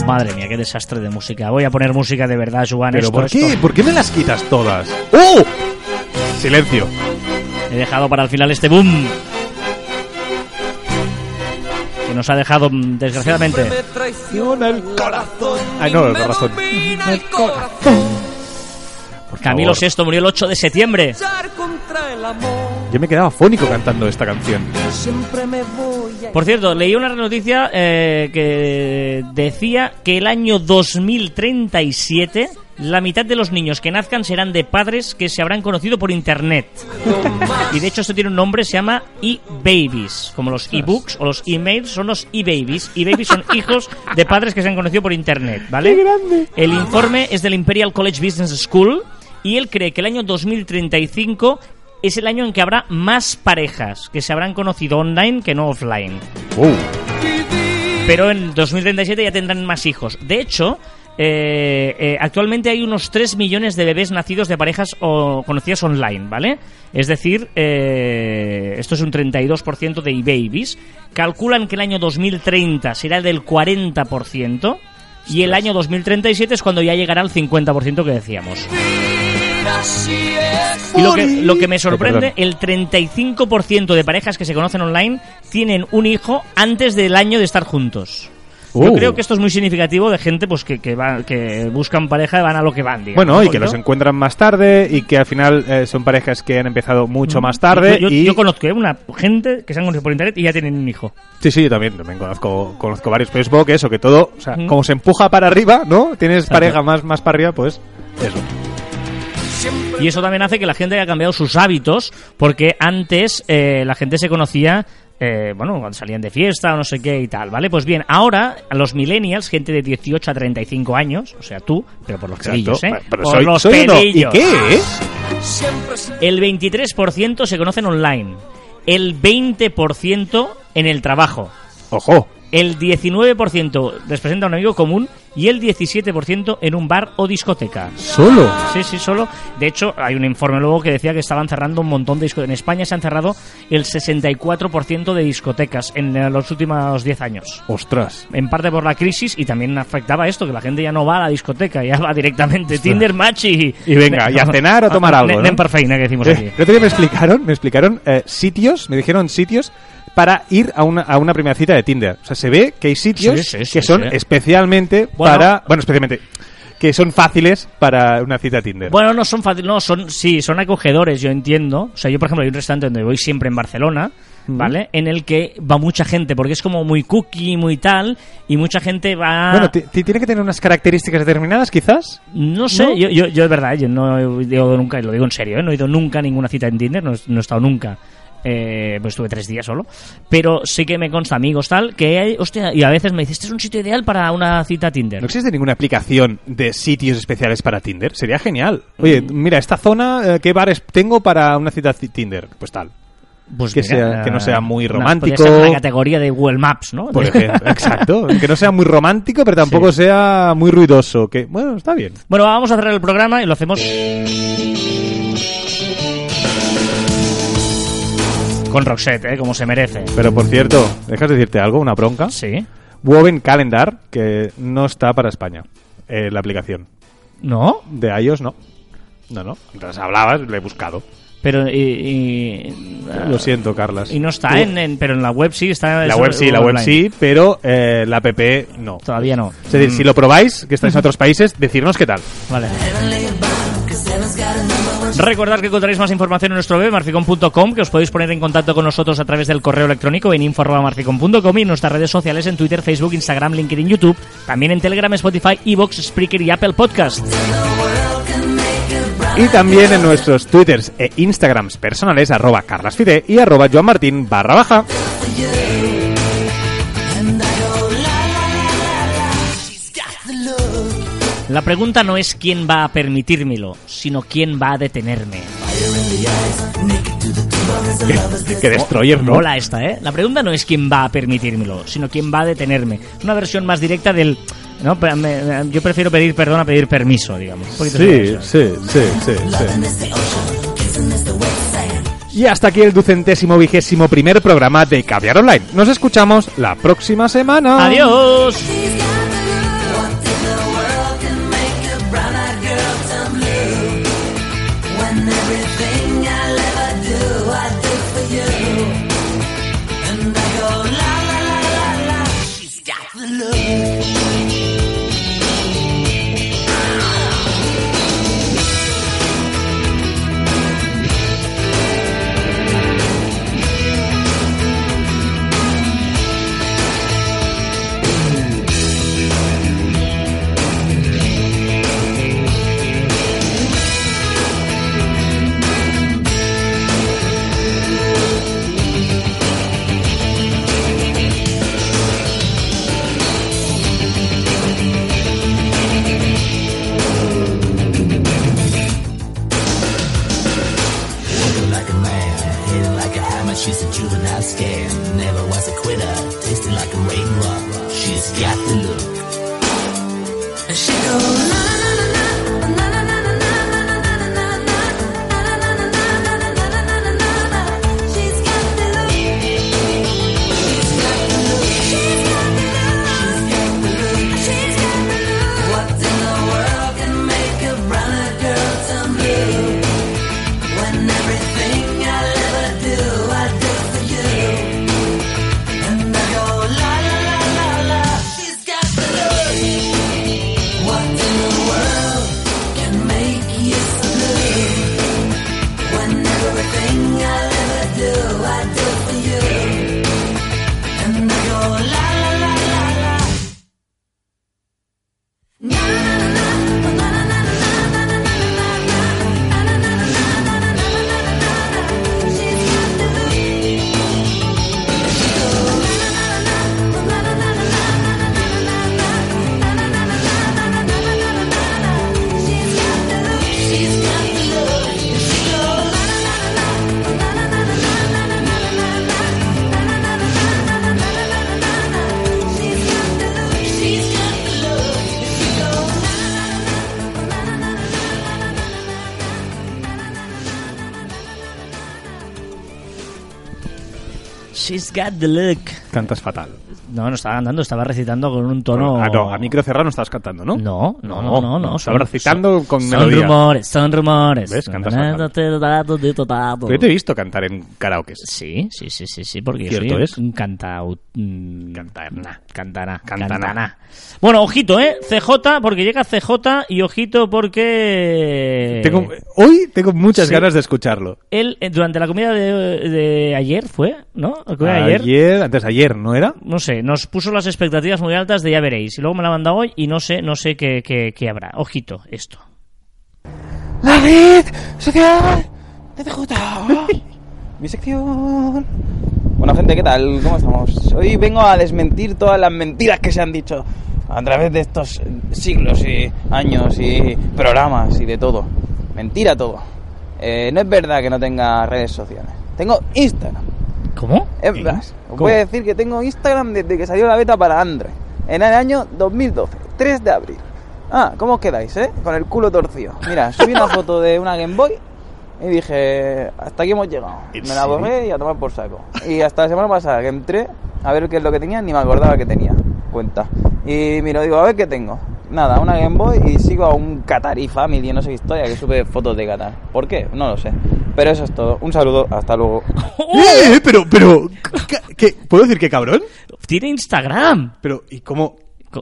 Madre mía, qué desastre de música. Voy a poner música de verdad, Joan. Pero esto, ¿por qué? esto. ¿Por qué me las quitas todas? ¡Oh! Silencio. He dejado para el final este boom. Que nos ha dejado, mm, desgraciadamente. traiciona el corazón. Ay, no, la razón. el corazón. Por Camilo favor. VI murió el 8 de septiembre. el. Yo me quedaba fónico cantando esta canción. Siempre me voy Por cierto, leí una noticia eh, que decía que el año 2037 la mitad de los niños que nazcan serán de padres que se habrán conocido por internet. Y de hecho esto tiene un nombre, se llama e-babies. Como los e-books o los emails son los e-babies. E-babies son hijos de padres que se han conocido por internet, ¿vale? El informe es del Imperial College Business School y él cree que el año 2035 es el año en que habrá más parejas que se habrán conocido online que no offline. Uh, Pero en 2037 ya tendrán más hijos. De hecho, eh, eh, actualmente hay unos 3 millones de bebés nacidos de parejas o conocidas online, ¿vale? Es decir, eh, esto es un 32% de e-babies. Calculan que el año 2030 será del 40%. Y el año 2037 es cuando ya llegará al 50% que decíamos. Y lo que, lo que me sorprende, el 35% de parejas que se conocen online tienen un hijo antes del año de estar juntos. Yo Uh. creo que esto es muy significativo de gente pues que, que, va- que buscan pareja y van a lo que van. digamos, Bueno, y que los encuentran más tarde y que al final eh, son parejas que han empezado mucho más tarde. Yo, yo- y... yo conozco ¿eh? una gente que se han conocido por internet y ya tienen un hijo. Sí, sí, yo también, también conozco, conozco varios, pero supongo que eso, que todo, o sea, Ujú. como se empuja para arriba, ¿no? Tienes pareja más, más para arriba, pues eso. Y eso también hace que la gente haya cambiado sus hábitos, porque antes eh, la gente se conocía, eh, bueno, cuando salían de fiesta o no sé qué y tal, ¿vale? Pues bien, ahora los millennials, gente de 18 a 35 años, o sea, tú, pero por los pelillos, ¿eh? Pero por soy, los soy uno. ¿Y pelillos. qué? eh? El 23% se conocen online, el 20% en el trabajo, Ojo. El 19% les presenta un amigo común y el 17% en un bar o discoteca. Solo. Sí, sí, solo. De hecho, hay un informe luego que decía que estaban cerrando un montón de discotecas. En España se han cerrado el 64% de discotecas en los últimos 10 años. Ostras. En parte por la crisis y también afectaba esto, que la gente ya no va a la discoteca, ya va directamente Tinder Match y... Y venga, y a cenar o tomar algo, ¿no? Que decimos Eh, aquí. el otro día me explicaron, me explicaron eh, sitios, me dijeron sitios para ir a una, a una primera cita de Tinder. O sea, se ve que hay sitios Sí, sí, sí, que son especialmente Bueno. para... Bueno, especialmente... Que son fáciles para una cita Tinder. Bueno, no son fáciles, no, son, sí, son acogedores, yo entiendo. O sea, yo, por ejemplo, hay un restaurante donde voy siempre en Barcelona, ¿vale? En el que va mucha gente, porque es como muy cookie, muy tal, y mucha gente va... Bueno, ti- ti- tiene que tener unas características determinadas, quizás. No sé, ¿No? Yo, yo, yo es verdad, yo no he ido nunca, y lo digo en serio, ¿eh? no he ido nunca a ninguna cita en Tinder, no he estado nunca. Eh, pues estuve tres días solo. Pero sí que me consta amigos tal, que hay, hostia, y a veces me dice, este es un sitio ideal para una cita Tinder. ¿No existe ninguna aplicación de sitios especiales para Tinder? Sería genial. Oye, Mm. mira, esta zona, eh, ¿qué bares tengo para una cita ti- Tinder? Pues tal. Pues que mira, sea- que no sea muy romántico. ser una categoría de Google Maps, ¿no? Por ejemplo, exacto. Que no sea muy romántico, pero tampoco sea muy ruidoso. Que, bueno, está bien. Bueno, vamos a cerrar el programa y lo hacemos con Roxette, ¿eh? como se merece. Pero por cierto, ¿dejas de decirte algo? ¿Una bronca? Sí. Woven Calendar, que no está para España. eh, la aplicación. ¿No? De iOS no. No, no. Mientras hablabas, lo he buscado. Pero y, y- Lo siento, Carlas. y no está en, en- pero en la web sí está La web sí, la web sí, pero eh, la app no. Todavía no. Es decir, si lo probáis, que estáis en otros países, decirnos qué tal. Vale. Recordad que encontraréis más información en nuestro web, marficon.com, que os podéis poner en contacto con nosotros a través del correo electrónico en info.marficon.com y en nuestras redes sociales en Twitter, Facebook, Instagram, LinkedIn, YouTube, también en Telegram, Spotify, Evox, Spreaker y Apple Podcast. Y también en nuestros twitters e instagrams personales, arroba carlasfide y arroba joanmartin barra baja. La pregunta no es quién va a permitírmelo, sino quién va a detenerme. Que, que destroyer, ¿no? Mola esta, ¿eh? La pregunta no es quién va a permitírmelo, sino quién va a detenerme. Una versión más directa del... ¿no? Yo prefiero pedir perdón a pedir permiso, digamos. Sí, sí, sí, sí, sí. Y hasta aquí el ducentésimo vigésimo primer programa de Caviar Online. Nos escuchamos la próxima semana. Adiós. scared. Got the look. Cantas fatal. No, no estaba cantando, estaba recitando con un tono. Ah, no, a micro cerrado no estabas cantando, ¿no? No, no, no, no. no, Estaba recitando con son melodía. rumores, son rumores. ¿Ves? Cantas yo te he visto cantar en karaoke. Sí, sí, sí, sí, sí, porque Cierto soy es. un cantaut... mm, Cantana, cantana, Cantana. Bueno, ojito, ¿eh? CJ, porque llega CJ y ojito porque... Tengo- hoy tengo muchas Sí. ganas de escucharlo. Él, eh, durante la comida de, de ayer, ¿fue? ¿No? La comida de ayer. Ayer, antes de ayer, ¿no era? No sé, nos puso las expectativas muy altas de ya veréis. Y luego me la manda hoy y no sé, no sé qué, qué, qué habrá. Ojito, esto. La red social de TJ. Mi sección. Bueno, gente, ¿qué tal? ¿Cómo estamos? Hoy vengo a desmentir todas las mentiras que se han dicho a través de estos siglos y años y programas y de todo. Mentira todo. Eh, no es verdad que no tenga redes sociales. Tengo Instagram. ¿Cómo? Es más, os ¿Cómo? voy a decir que tengo Instagram desde que salió la beta para Android. En el año 2012, 3 de abril. Ah, ¿cómo os quedáis, eh? Con el culo torcido. Mira, subí una foto de una Game Boy y dije, hasta aquí hemos llegado. ¿En Me la borré y a tomar por saco. Y hasta la semana pasada que entré a ver qué es lo que tenía, ni me acordaba que tenía cuenta. Y miro, digo, a ver qué tengo. Nada, una Game Boy y sigo a un Qatari Family, no sé qué historia, que sube fotos de Qatar. ¿Por qué? No lo sé. Pero eso es todo. Un saludo, hasta luego. ¡Eh! Pero, pero, ¿qué- qué? ¿puedo decir que cabrón? Tiene Instagram. Pero, ¿y cómo?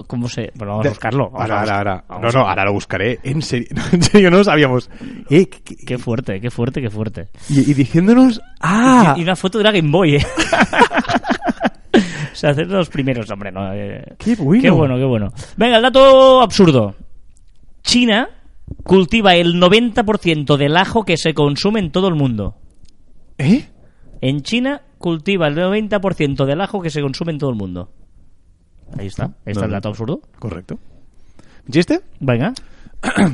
¿Cómo se...? Bueno, vamos a buscarlo. Vamos Ahora, a ahora, ahora. No, no, ahora lo buscaré. En serio, en serio, no lo sabíamos. Eh, ¿qué- qué- Qué fuerte, qué fuerte, qué fuerte. y, y diciéndonos, ¡ah! Y, y una foto de una Game Boy, ¿eh? o sea, hacer los primeros, hombre, ¿no? Eh, ¡Qué bueno! Qué bueno, qué bueno. Venga, el dato absurdo. China cultiva el 90% del ajo que se consume en todo el mundo. ¿Eh? En China cultiva el 90% del ajo que se consume en todo el mundo. Ahí está. Ahí está No, el dato absurdo. Correcto. ¿Chiste? Venga.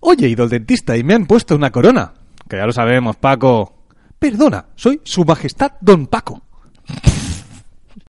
Oye, he ido al dentista y me han puesto una corona. Que ya lo sabemos, Paco. Perdona, soy su majestad Don Paco.